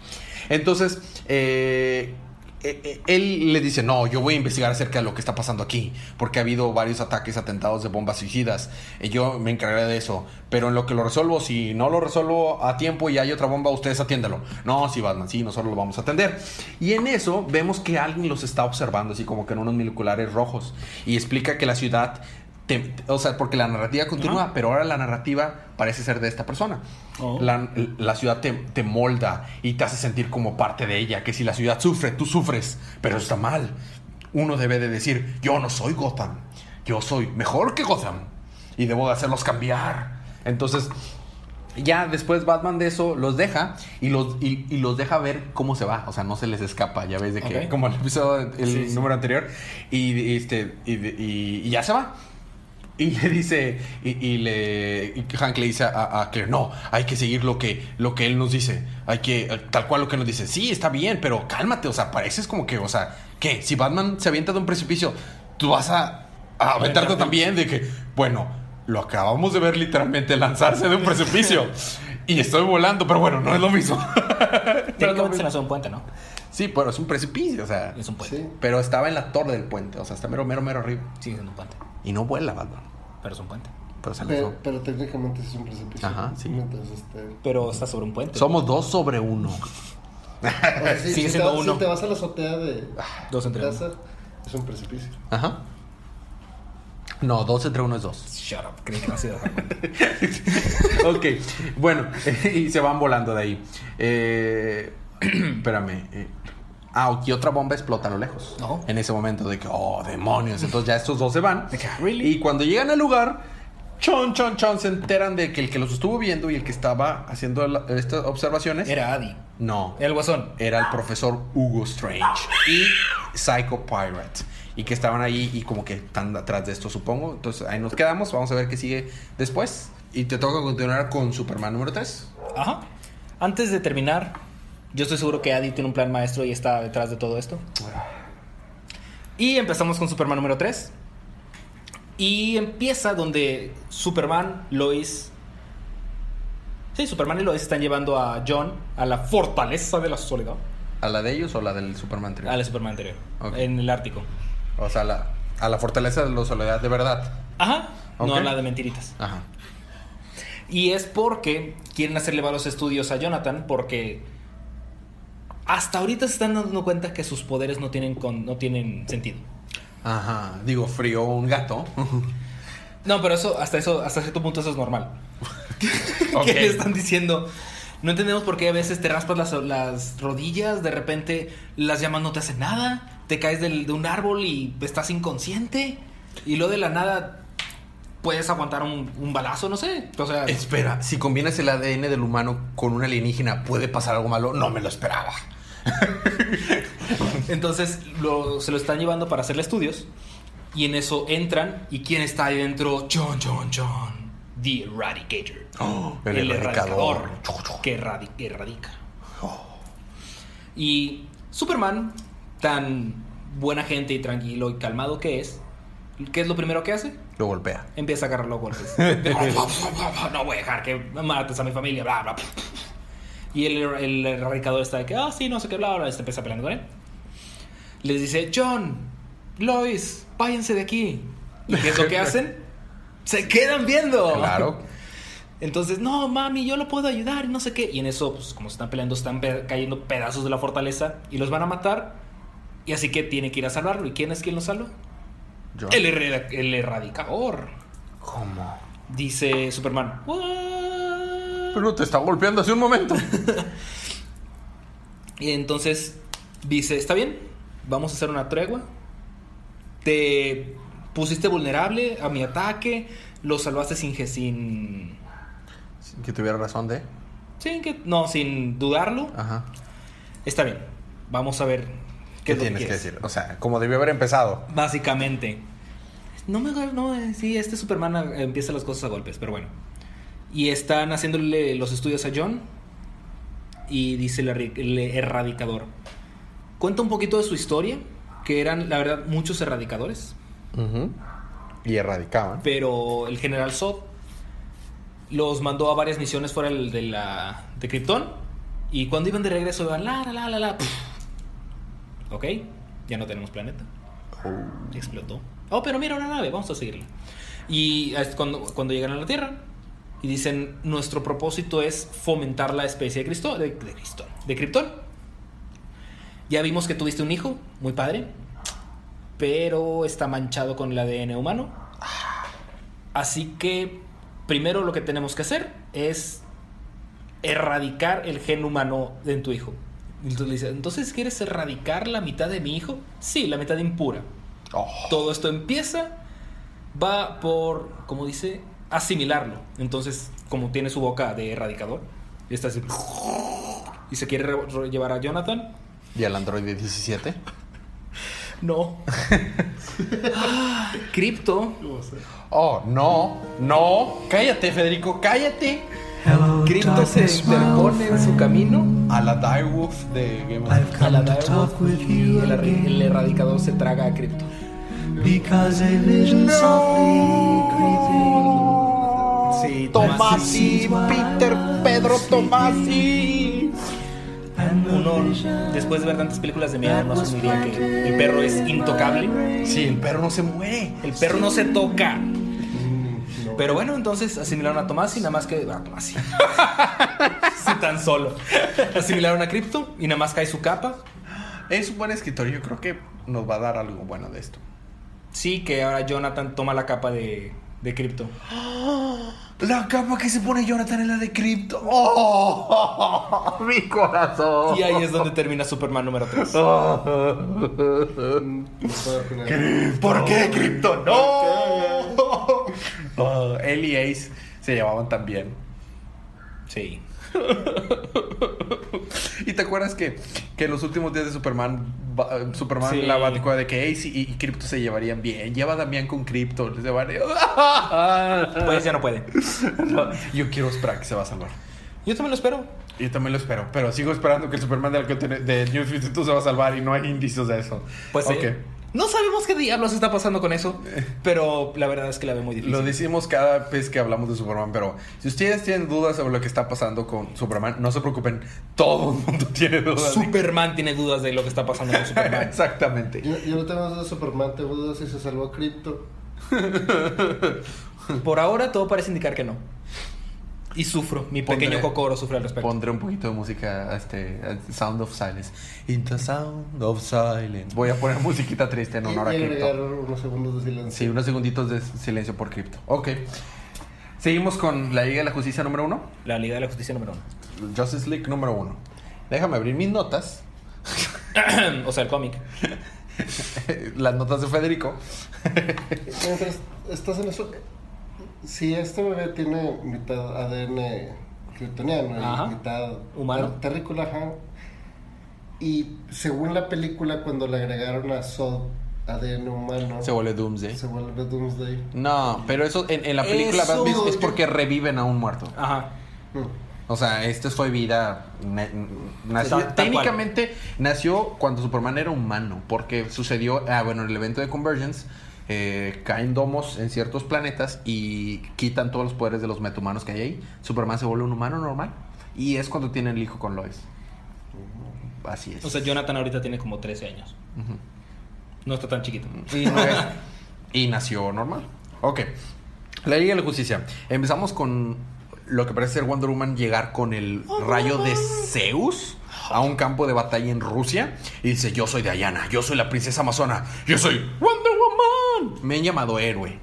Entonces, eh, él le dice, no, yo voy a investigar acerca de lo que está pasando aquí, porque ha habido varios ataques, atentados de bombas suicidas. Yo me encargaré de eso. Pero en lo que lo resuelvo, si no lo resuelvo a tiempo y hay otra bomba, ustedes atiéndelo. No, sí, Batman, sí, nosotros lo vamos a atender. Y en eso vemos que alguien los está observando, así como que en unos binoculares rojos. Y explica que la ciudad... te- o sea, porque la narrativa continúa, pero ahora la narrativa parece ser de esta persona. Oh. La, la ciudad te, te molda y te hace sentir como parte de ella. Que si la ciudad sufre, tú sufres, pero está mal. Uno debe de decir, yo no soy Gotham, yo soy mejor que Gotham. y debo de hacerlos cambiar. Entonces, ya después Batman de eso los deja y los, y, y los deja ver cómo se va. O sea, no se les escapa, ya ves de que, como el episodio, el Sí, sí. número anterior, y, este, y ya se va. Y le dice, y, y le, y Hank le dice a, a Claire, no, hay que seguir lo que, lo que él nos dice, hay que, tal cual lo que nos dice, sí, está bien, pero cálmate, o sea, pareces como que, o sea, ¿qué? Si Batman se avienta de un precipicio, tú vas a, a aventarte también de que, bueno, lo acabamos de ver literalmente lanzarse de un precipicio y estoy volando, pero bueno, no es lo mismo. Técnicamente se lanzó un puente, ¿no? Sí, pero es un precipicio, o sea, Es un puente. Sí. pero estaba en la torre del puente, o sea, está mero, mero, mero arriba. Sigue siendo un puente. Y no vuela Batman, Pero es un puente. pero se Pero, técnicamente sí es un precipicio. Ajá, sí. Mientras este... Pero está sobre un puente. Somos dos sobre uno. o sea, Sigue si, siendo te, vas- uno. si te vas a la azotea de Dos entre uno. casa, es un precipicio. Ajá. No, dos entre uno es dos. Shut up. Creí que no ok, bueno, y se van volando de ahí. Eh, espérame. eh, ah, y otra bomba explota a lo lejos. Oh. En ese momento de que, oh, demonios. Entonces ya estos dos se van. Que, ¿really? Y cuando llegan al lugar, chon, chon, chon, se enteran de que el que los estuvo viendo y el que estaba haciendo la- estas observaciones. Era Adi. No. Era el guasón. era el profesor Hugo Strange y Psycho Pirate. Y que estaban ahí y como que están atrás de esto, supongo. Entonces ahí nos quedamos. Vamos a ver qué sigue después. Y te toca continuar con Superman número 3. Ajá. Antes de terminar, yo estoy seguro que Adi tiene un plan maestro y está detrás de todo esto. Y empezamos con Superman número 3. Y empieza donde Superman, Lois. Sí, Superman y Lois están llevando a John a la fortaleza de la soledad. ¿A la de ellos o la del Superman A anterior? la Superman anterior. En el Ártico. O sea, la- a la fortaleza de la soledad de verdad. Ajá. No a la de mentiritas. Ajá. Y es porque quieren hacerle varios estudios a Jonathan porque hasta ahorita se están dando cuenta que sus poderes no tienen, con- no tienen sentido. Ajá. Digo, frío un gato. No, pero eso, hasta eso, hasta cierto punto eso es normal. Ok. Que le están diciendo. No entendemos por qué a veces te raspas las, las rodillas, de repente las llamas no te hacen nada, te caes del- de un árbol y estás inconsciente, y luego de la nada puedes aguantar un, un balazo, no sé. O sea, Espera, si combinas el ADN del humano con un alienígena, ¿puede pasar algo malo? No me lo esperaba. Entonces lo- se lo están llevando para hacerle estudios. Y en eso entran. ¿Y quién está ahí dentro? John, John, John. The Eradicator. Oh, el erradicador. Oh. Que erradi- erradica. Y Superman, tan buena gente y tranquilo y calmado que es, ¿qué es lo primero que hace? Lo golpea. Empieza a agarrarlo a golpes. no voy a dejar que mates a mi familia, bla, bla. Y el, el erradicador está de que, ah, sí, no sé qué, bla, bla, y se empieza peleando con él. Les dice, John, Lois, váyanse de aquí. ¿Y qué es lo que hacen? Se quedan viendo. Claro. Entonces, no, mami, yo lo puedo ayudar, y no sé qué. Y en eso, pues, como se están peleando, están pe- cayendo pedazos de la fortaleza y los van a matar. Y así que tiene que ir a salvarlo. ¿Y quién es quien lo salva? Yo. El, el erradicador. ¿Cómo? Dice Superman. "What?". Pero te está golpeando hace un momento. Y entonces dice, está bien, vamos a hacer una tregua. Te pusiste vulnerable a mi ataque, lo salvaste sin... que- sin Sin que tuviera razón de. sin que, no, sin dudarlo. Ajá. Está bien, vamos a ver ¿Qué, tienes que, quieres. decir? O sea, como debió haber empezado. Básicamente. No me no, sí, este Superman eh, empieza las cosas a golpes, pero bueno. Y están haciéndole los estudios a John. Y dice el, erradicador. Cuenta un poquito de su historia. Que eran, la verdad, muchos erradicadores. Y erradicaban. Pero el general Zod los mandó a varias misiones fuera de la de Krypton. Y cuando iban de regreso, iban la la la la la. Ok, ya no tenemos planeta. Explotó. Oh, pero mira una nave, vamos a seguirla. Y cuando, cuando llegan a la Tierra y dicen, nuestro propósito es fomentar la especie de Cristo, de, de Cristo, de Krypton. Ya vimos que tuviste un hijo, muy padre, pero está manchado con el ADN humano. Así que primero lo que tenemos que hacer es erradicar el gen humano en tu hijo. Entonces le dice, ¿entonces quieres erradicar la mitad de mi hijo? Sí, la mitad impura. Oh. Todo esto empieza, va por, como dice, asimilarlo. Entonces, como tiene su boca de erradicador, y está así. Y se quiere re- re- llevar a Jonathan. ¿Y al androide 17? No. Ah, Crypto. Oh, no, no. Cállate, Federico, cállate. Crypto se interpone en su camino A la Direwolf de Game of a la Direwolf y el, erradicador se traga a Crypto. Because a vision softly creeping Sí, Tomasi, Peter, Pedro Tomasi. Uno, después de ver tantas películas de miedo, no asumiría que el perro es intocable. Sí, el perro no se muere. El perro no se toca. Pero bueno, entonces asimilaron a Tomás y nada más que. A Tomás. Sí, tan solo. Asimilaron a Crypto y nada más cae su capa. Es un buen escritor. Yo creo que nos va a dar algo bueno de esto. Sí, que ahora Jonathan toma la capa de, de Crypto. La capa que se pone Jonathan es la de Crypto. ¡Oh! Mi corazón. Y ahí es donde termina Superman número 3. No puedo opinar. ¿Por qué Crypto? ¡No! Oh, él y Ace se llevaban tan bien. Sí. ¿Y te acuerdas que, que en los últimos días de Superman, ba- Superman Sí. la Baticueva de que Ace y, y Crypto se llevarían bien? Lleva a Damián con Crypto. Les llevaría- Pues ya no puede. No, Yo quiero esperar que se va a salvar. Yo también lo espero. Yo también lo espero, pero sigo esperando que el Superman del que tiene- de New 52 se va a salvar y no hay indicios de eso. Pues sí. No sabemos qué diablos está pasando con eso. Pero la verdad es que la veo muy difícil. Lo decimos cada vez que hablamos de Superman, pero si ustedes tienen dudas sobre lo que está pasando con Superman, no se preocupen, todo el mundo tiene dudas. Superman tiene dudas de lo que está pasando con Superman. Exactamente. Yo, yo no tengo dudas de Superman, tengo dudas si se salvó Crypto. Por ahora todo parece indicar que no. Y sufro. Mi pequeño Pondré- cocoro sufre al respecto. Pondré un poquito de música, este, Sound of Silence. In the Sound of Silence. Voy a poner musiquita triste en Y, honor a y agregar Crypto. unos segundos de silencio. Sí, unos segunditos de silencio por Crypto. Ok. Seguimos con la Liga de la Justicia número uno. La Liga de la Justicia número uno. Justice League número uno. Déjame abrir mis notas. o sea, el cómic. Las notas de Federico. Mientras estás en eso, si este bebé tiene mitad ADN kryptoniano Ajá. y mitad Humano. ter- terrícola, ajá, y según la película, cuando le agregaron a Sod ADN humano, Se vuelve Doomsday. se vuelve Doomsday. No, pero eso en, en la película es porque reviven a un muerto. Ajá. Mm. O sea, este fue vida. nació- técnicamente nació cuando Superman era humano. Porque sucedió. Ah, bueno, en el evento de Convergence. Eh, caen domos en ciertos planetas y quitan todos los poderes de los metahumanos que hay ahí. Superman se vuelve un humano normal. Y es cuando tiene el hijo con Lois. Así es. O sea, Jonathan ahorita tiene como 13 años. No está tan chiquito. Y, no es- y nació normal. Ok. La Liga de la Justicia. Empezamos con lo que parece ser Wonder Woman llegar con el rayo de Zeus a un campo de batalla en Rusia. Y dice, yo soy Diana, yo soy la princesa amazona, yo soy Wonder Woman. Me han llamado héroe.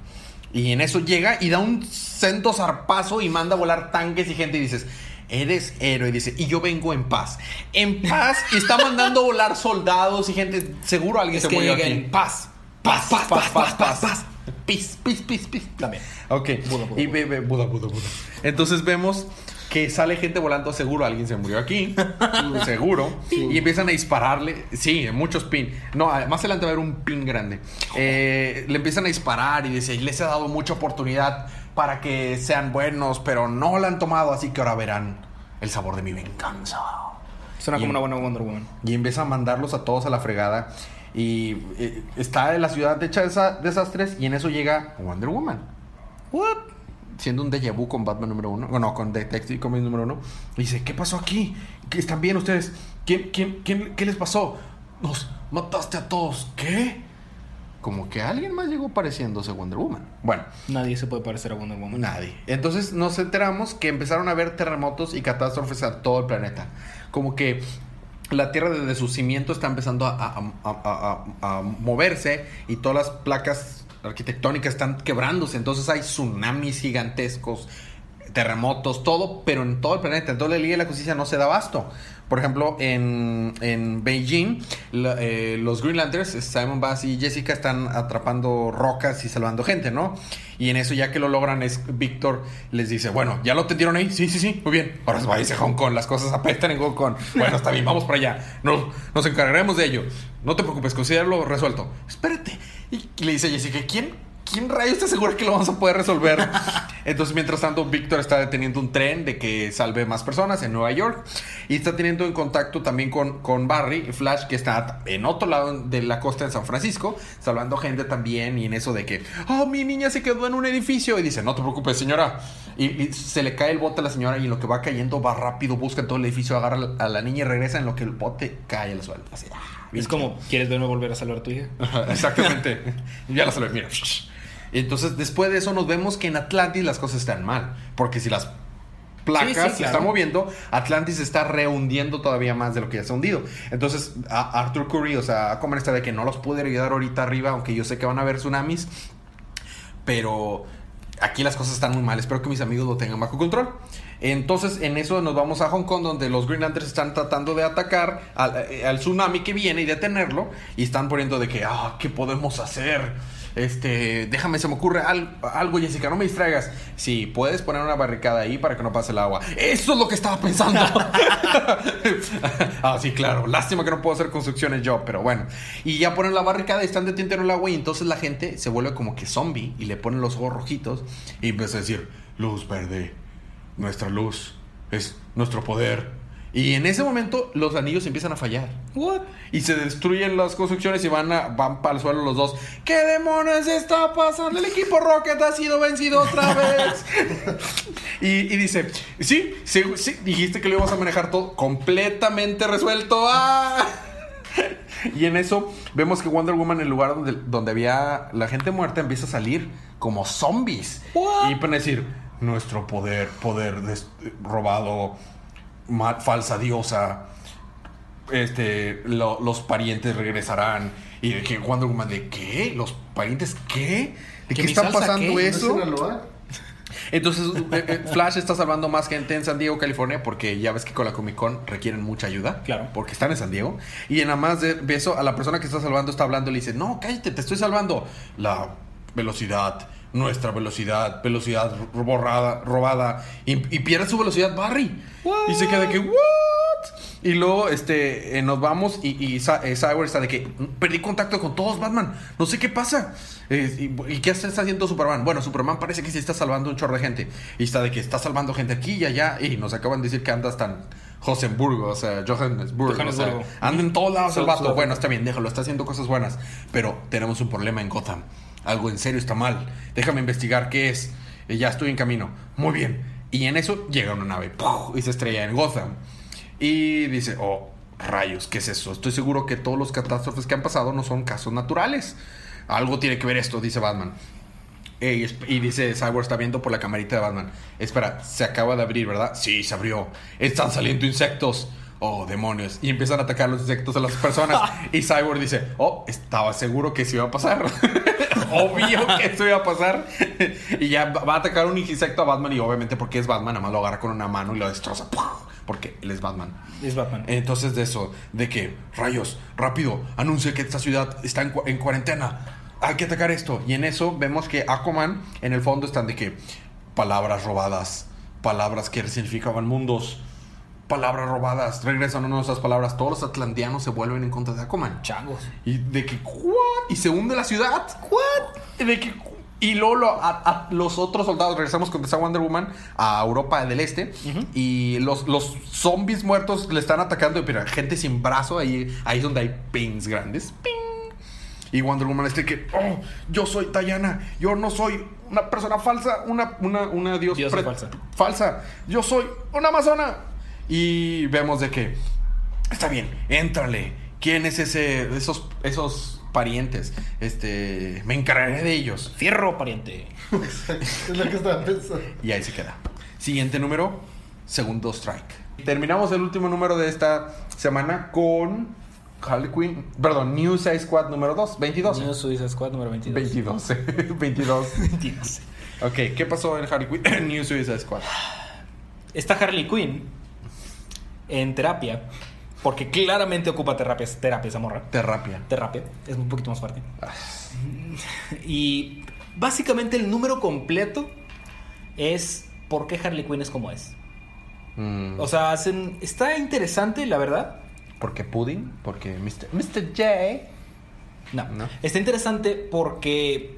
Y en eso llega y da un cento zarpazo y manda a volar tanques y gente y dices... Eres héroe, dice, y yo vengo en paz. En paz, y está mandando a volar soldados y gente. Seguro alguien Es se que murió aquí. en paz. Paz, paz, paz, paz, paz, paz. Pis, pis, pis, pis. También. Ok. Buda, Buda, y Buda, Buda, Buda. Entonces vemos que sale gente volando, seguro alguien se murió aquí, seguro, y empiezan a dispararle, sí, muchos pin. No, más adelante va a haber un pin grande. Eh, le empiezan a disparar y dice, les he dado mucha oportunidad para que sean buenos, pero no la han tomado, así que ahora verán el sabor de mi venganza. Suena Y- como una buena Wonder Woman. Y empieza a mandarlos a todos a la fregada. Y eh, está en la ciudad hecha de esa- desastres. Y en eso llega Wonder Woman. What? Siendo un déjà vu con Batman número uno. Bueno, con Detective Comics número uno. Y dice: ¿Qué pasó aquí? ¿Qué ¿Están bien ustedes? ¿Quién, quién, quién, ¿Qué les pasó? Nos mataste a todos. ¿Qué? Como que alguien más llegó pareciéndose Wonder Woman. Bueno, Nadie se puede parecer a Wonder Woman. Nadie. Entonces nos enteramos que empezaron a haber terremotos y catástrofes a todo el planeta. Como que la Tierra desde su cimiento está empezando a, a- a- a- a moverse y todas las placas arquitectónicas están quebrándose. Entonces hay tsunamis gigantescos, terremotos, todo, pero en todo el planeta. Entonces la Liga de la Justicia no se da abasto. Por ejemplo, en, en Beijing, eh, los Green Lanterns, Simon Bass y Jessica están atrapando rocas y salvando gente, ¿no? Y en eso, ya que lo logran, es Víctor les dice, bueno, ¿ya lo tendieron ahí? Sí, sí, sí, muy bien. Ahora se va a Hong Kong, las cosas apestan en Hong Kong. Bueno, está bien, vamos para allá. Nos, nos encargaremos de ello. No te preocupes, considéralo resuelto. Espérate. Y le dice Jessica, ¿quién? ¿Quién rayos te asegura que lo vamos a poder resolver? Entonces, mientras tanto, Víctor está deteniendo un tren de que salve más personas en Nueva York. Y está teniendo en contacto también con, con Barry, Flash, que está en otro lado de la costa de San Francisco, salvando gente también. Y en eso de que, oh, mi niña se quedó en un edificio. Y dice, no te preocupes, señora. Y, y se le cae el bote a la señora y en lo que va cayendo va rápido, busca en todo el edificio, agarra a la, a niña y regresa en lo que el bote cae al suelo. Así, ah, Es como, ¿quieres verme volver a salvar a tu hija? Exactamente. ya lo sabes, mira. Entonces, después de eso, nos vemos que en Atlantis las cosas están mal. Porque si las placas Sí, sí, se están moviendo, Atlantis se está rehundiendo todavía más de lo que ya se ha hundido. Entonces, a- Arthur Curry, o sea, como está de que no los pude ayudar ahorita arriba, aunque yo sé que van a haber tsunamis. Pero aquí las cosas están muy mal. Espero que mis amigos lo tengan bajo control. Entonces, en eso nos vamos a Hong Kong, donde los Green Lanterns están tratando de atacar al, eh, al tsunami que viene y detenerlo. Y están poniendo de que, ah, ¿qué podemos hacer? Este, déjame, se me ocurre al- algo, Jessica, no me distraigas. Sí, puedes poner una barricada ahí para que no pase el agua. Eso es lo que estaba pensando. ah, sí, claro. Lástima que no puedo hacer construcciones yo, pero bueno. Y ya ponen la barricada y están deteniendo en el agua y entonces la gente se vuelve como que zombie y le ponen los ojos rojitos y empieza a decir, luz verde, nuestra luz es nuestro poder. Y en ese momento los anillos empiezan a fallar. What? Y se destruyen las construcciones y van, a, van para el suelo los dos. ¿Qué demonios está pasando? El equipo Rocket ha sido vencido otra vez. y, y dice, sí, sí, sí, dijiste que lo íbamos a manejar todo completamente resuelto. ¡Ah! Y en eso vemos que Wonder Woman, en el lugar donde, donde había la gente muerta, empieza a salir como zombies. What? Y van a decir, nuestro poder, poder robado, falsa diosa, este, lo- los parientes regresarán. Y de que Wonder Woman, ¿de qué? ¿Los parientes qué? ¿De ¿Que qué está pasando eso? Entonces, eh, eh, Flash está salvando más gente en San Diego, California, porque ya ves que con la Comic Con requieren mucha ayuda. Claro. Porque están en San Diego. Y en nada más de eso, a la persona que está salvando está hablando y le dice: No, cállate, te estoy salvando. La velocidad, nuestra velocidad, velocidad borrada, robada. Y, y pierde su velocidad, Barry. Y se queda de que, ¿what? Y luego este, eh, nos vamos y, y Sa- eh, está de que perdí contacto con todos, Batman. No sé qué pasa. Eh, y, y qué está haciendo Superman? Bueno, Superman parece que sí está salvando un chorro de gente. Y está de que está salvando gente aquí y allá. Y nos acaban de decir que anda hasta en Josenburgo, o sea, Johannesburgo. Johannesburgo. O sea, anda en todos lados el Sud- vato. Sudáfrica. Bueno, está bien, déjalo, está haciendo cosas buenas. Pero tenemos un problema en Gotham. Algo en serio está mal. Déjame investigar qué es. Y ya estoy en camino. Muy bien. Y en eso llega una nave ¡puf! y se estrella en Gotham. Y dice, oh, rayos, ¿qué es eso? Estoy seguro que todos los catástrofes que han pasado no son casos naturales. Algo tiene que ver esto, dice Batman. Y dice Cyborg está viendo por la camarita de Batman. Espera, se acaba de abrir, ¿verdad? Sí, se abrió. Están saliendo insectos. Oh, demonios. Y empiezan a atacar los insectos a las personas. y Cyborg dice, oh, estaba seguro que eso iba a pasar. Obvio que esto iba a pasar. y ya va a atacar un insecto a Batman y obviamente porque es Batman, nada más lo agarra con una mano y lo destroza. Porque él es Batman. Es Batman. Entonces de eso, de que, rayos, rápido, anuncia que esta ciudad está en cuarentena. Hay que atacar esto. Y en eso vemos que Aquaman, en el fondo, están de que palabras robadas, palabras que significaban mundos, palabras robadas, regresan a nuestras palabras. Todos los atlanteanos se vuelven en contra de Aquaman. Changos. Y de que, ¿what? Y se hunde la ciudad. ¿What? Y de que, y luego lo- a, a los otros soldados, regresamos con esa Wonder Woman a Europa del Este. Y los, los zombies muertos le están atacando. Pero gente sin brazo, ahí, ahí es donde hay pings grandes. Ping. Y Wonder Woman este que, oh, yo soy Diana, yo no soy una persona falsa, una, una, una dios falsa. falsa, yo soy una amazona. Y vemos de que, está bien, éntrale. ¿Quién es ese, esos, esos parientes? Este, me encargaré de ellos. Fierro, pariente. Es lo que estaba pensando. Y ahí se queda. Siguiente número, segundo strike. Terminamos el último número de esta semana con Harley Quinn, perdón, New Size Squad número 2, 22. New Suicide Squad número 22. 22. 22. 22. Ok, ¿qué pasó en Harley Quinn? New Suicide Squad. Esta Harley Quinn en terapia, porque claramente ocupa terapia, terapia esa morra. Terapia. Terapia, es un poquito más fuerte. Y básicamente el número completo es por qué Harley Quinn es como es. Mm, O sea, hacen, está interesante, la verdad. porque Pudding, porque Mr. Mr. J. No. No. Está interesante porque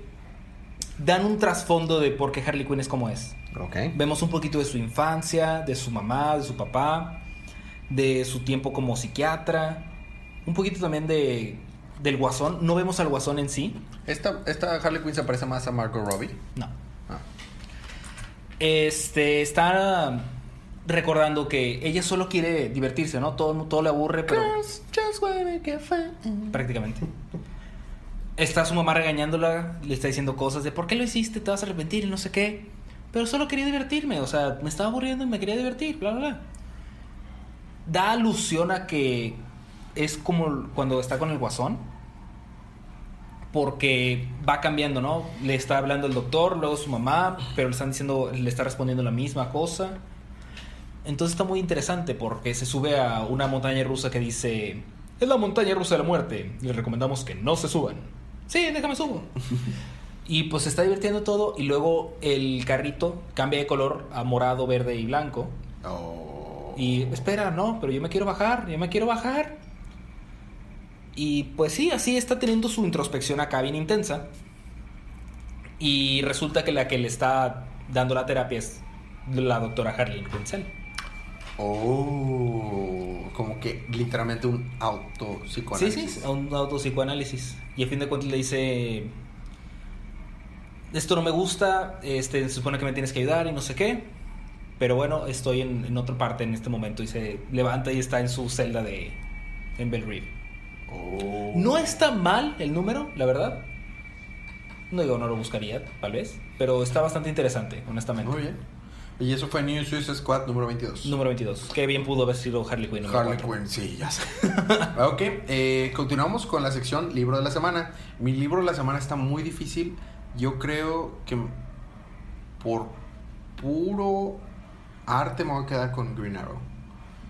dan un trasfondo de por qué Harley Quinn es como es. Ok. Vemos un poquito de su infancia, de su mamá, de su papá, de su tiempo como psiquiatra, un poquito también de del guasón. No vemos al guasón en sí. Esta, esta Harley Quinn se parece más a Margot Robbie. No. Ah. Este está recordando que ella solo quiere divertirse, ¿no? Todo, todo le aburre, pero just wanna get fun. prácticamente. Está su mamá regañándola, le está diciendo cosas de ¿por qué lo hiciste? Te vas a arrepentir y no sé qué. Pero solo quería divertirme, o sea, me estaba aburriendo y me quería divertir, bla, bla, bla. Da alusión a que es como cuando está con el guasón, porque va cambiando, ¿no? Le está hablando el doctor, luego su mamá, pero le están diciendo, le está respondiendo la misma cosa. Entonces está muy interesante porque se sube a una montaña rusa que dice, es la montaña rusa de la muerte, les recomendamos que no se suban. Sí, déjame subo. y pues se está divirtiendo todo y luego el carrito cambia de color a morado, verde y blanco. Oh. Y espera, no, pero yo me quiero bajar, yo me quiero bajar. Y pues sí, así está teniendo su introspección acá bien intensa. Y resulta que la que le está dando la terapia es la doctora Harley Quinzel. Oh, como que literalmente un Sí, autopsicoanálisis. sí, a un autopsicoanálisis. Y a fin de cuentas le dice, esto no me gusta, este, se supone que me tienes que ayudar y no sé qué. Pero bueno, estoy en, en otra parte en este momento y se levanta y está en su celda de en Bell Reeve. Oh. No está mal el número, la verdad. No digo, no lo buscaría, tal vez. Pero está bastante interesante, honestamente. Muy bien. Y eso fue New Suicide Squad número 22. Número 22. Qué bien pudo haber sido Harley Quinn. Harley. Quinn, sí, ya sé. ok, eh, continuamos con la sección libro de la semana. Mi libro de la semana está muy difícil. Yo creo que por puro arte me voy a quedar con Green Arrow.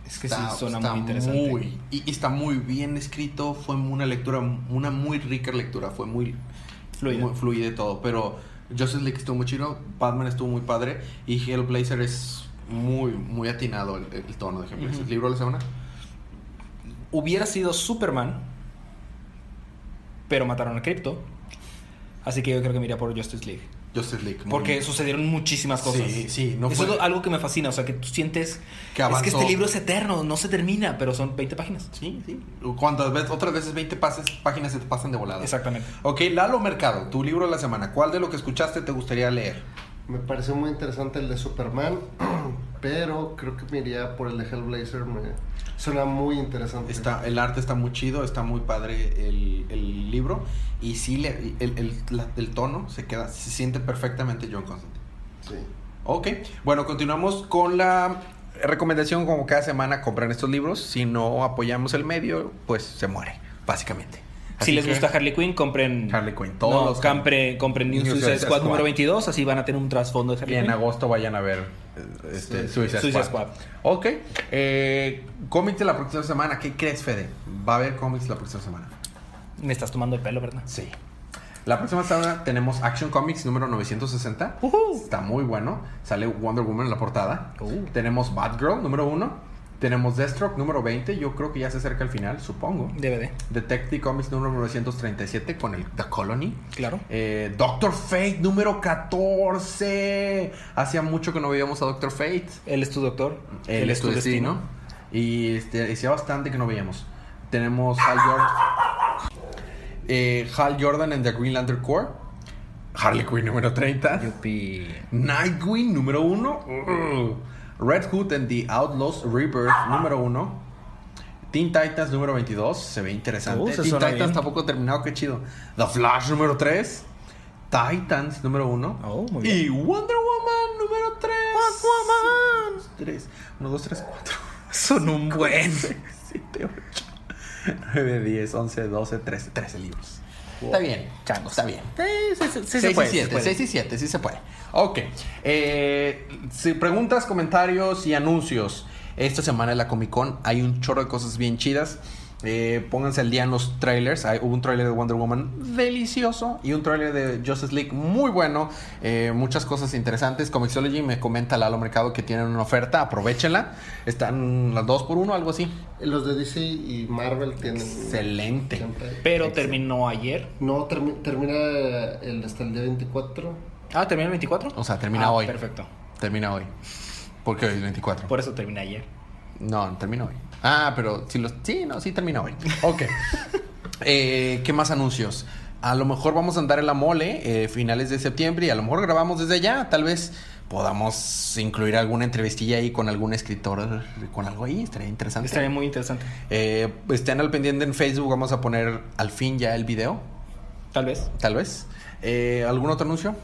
Es que sí, suena muy interesante. muy- y, y está muy bien escrito. Fue una lectura, una muy rica lectura. Fue muy Fluido. muy fluido y todo. Pero Justice League estuvo muy chido. Batman estuvo muy padre. Y Hellblazer es muy, muy atinado el, el tono de Hellblazer. Ujú. ¿Libro de la semana? Hubiera sido Superman, pero mataron a Crypto. Así que yo creo que me iría por Justice League. Justice League. Porque bien. sucedieron muchísimas cosas. Sí, sí, no Eso fue- es algo que me fascina. O sea, que tú sientes Que que, es avanzó. que este libro es eterno, no se termina, pero son 20 páginas. Sí, sí. Cuantas veces, otras veces 20 pases, páginas se te pasan de volada. Exactamente. Ok, Lalo Mercado, tu libro de la semana. ¿Cuál de lo que escuchaste te gustaría leer? Me pareció muy interesante el de Superman, pero creo que me iría por el de Hellblazer. Me suena muy interesante. Está, el arte está muy chido, está muy padre el, el libro. Y sí, le- el, el- la- el tono se queda, se siente perfectamente John Constantine. Sí. Ok, bueno, continuamos con la recomendación como cada semana compran estos libros. Si no apoyamos el medio, pues se muere, básicamente. Si les gusta Harley Quinn, compren. Harley Quinn, todos no, los- compre- compren New New Suicide Suicide Squad, Squad. número 22, así van a tener un trasfondo de Y Harley en Quinn. agosto vayan a ver este, Suicide Squad. Squad. Ok. Eh, cómics de la próxima semana. ¿Qué crees, Fede? Va a haber cómics la próxima semana. Me estás tomando el pelo, ¿verdad? Sí. La próxima semana tenemos Action Comics número 960. Está muy bueno. Sale Wonder Woman en la portada. Uh. Tenemos Batgirl número 1. Tenemos Deathstroke número 20. Yo creo que ya se acerca el final, supongo. DVD, Detective Comics número 937 con el The Colony. claro. Eh, Doctor Fate número 14. Hacía mucho que no veíamos a Doctor Fate. Él es tu doctor. Él es tu destino. Y este, hacía bastante que no veíamos. Tenemos Hal Jordan. eh, Hal Jordan en The Green Lantern Corps. Harley Quinn número 30. Yupi. Nightwing número 1. Red Hood and the Outlaws Rebirth número 1. Teen Titans número 22. Se ve interesante. Uh, se Teen Titans bien. tampoco terminado, qué chido. The Flash número 3. Titans número 1. Oh, y Wonder Woman número 3. Wonder Woman. 3. 1, 2, 3, 4. Son un buen. 7, 8, 9, 10, 11, 12, 13. 13 libros. Está bien, changos, está bien. Sí, sí, sí, sí 6 se puede, y sí se 7, puede. 6 y 7, sí se puede. Ok. Eh, si preguntas, comentarios y anuncios. Esta semana en la Comic Con hay un chorro de cosas bien chidas. Eh, pónganse al día en los trailers. Hay, hubo un trailer de Wonder Woman delicioso y un trailer de Justice League muy bueno. Eh, muchas cosas interesantes. Comixology me comenta Lalo Mercado que tienen una oferta. Aprovechenla. Están las dos por uno, algo así. Los de DC y Marvel tienen. Excelente. siempre- Pero terminó ayer. No, termi- termina el, hasta el día 24. Ah, terminó el 24. O sea, termina Ah, hoy. Perfecto. Termina hoy. Porque hoy es 24. Por eso termina ayer. No, termina hoy. Ah, pero si los. Sí, no, sí termina hoy. Ok. Eh, ¿Qué más anuncios? A lo mejor vamos a andar en la mole eh, finales de septiembre y a lo mejor grabamos desde allá. Tal vez podamos incluir alguna entrevistilla ahí con algún escritor, con algo ahí. Estaría interesante. Estaría muy interesante. Eh, estén al pendiente en Facebook. Vamos a poner al fin ya el video. Tal vez. Tal vez. Eh, ¿Algún otro anuncio?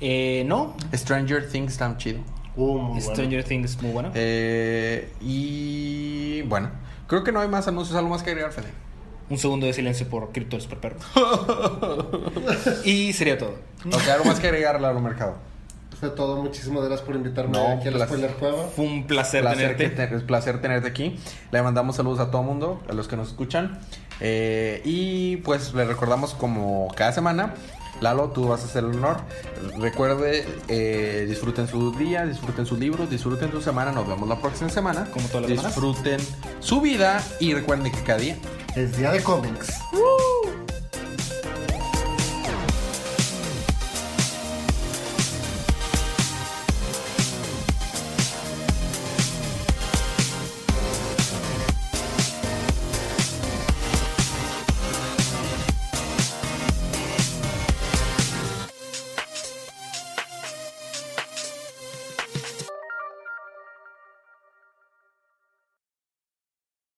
Eh, no. Stranger Things está chido. Uh, muy bueno. Stranger Things muy bueno. Eh, y bueno, creo que no hay más anuncios. ¿Algo más que agregar, Fede? Un segundo de silencio por Crypto Super Perro. y sería todo. O sea, algo más que agregar, Lalo Mercado. Fue todo. Muchísimas gracias por invitarme No, aquí a la. Spoiler Cueva. Fue un placer, placer tenerte. que te- es placer tenerte aquí. Le mandamos saludos a todo mundo, a los que nos escuchan. Eh, y pues le recordamos como cada semana. Lalo, tú vas a hacer el honor. Recuerde, eh, disfruten su día, disfruten sus libros, disfruten su semana. Nos vemos la próxima semana. Como todas las semanas. Disfruten su vida y recuerden que cada día Es día de cómics. Uh.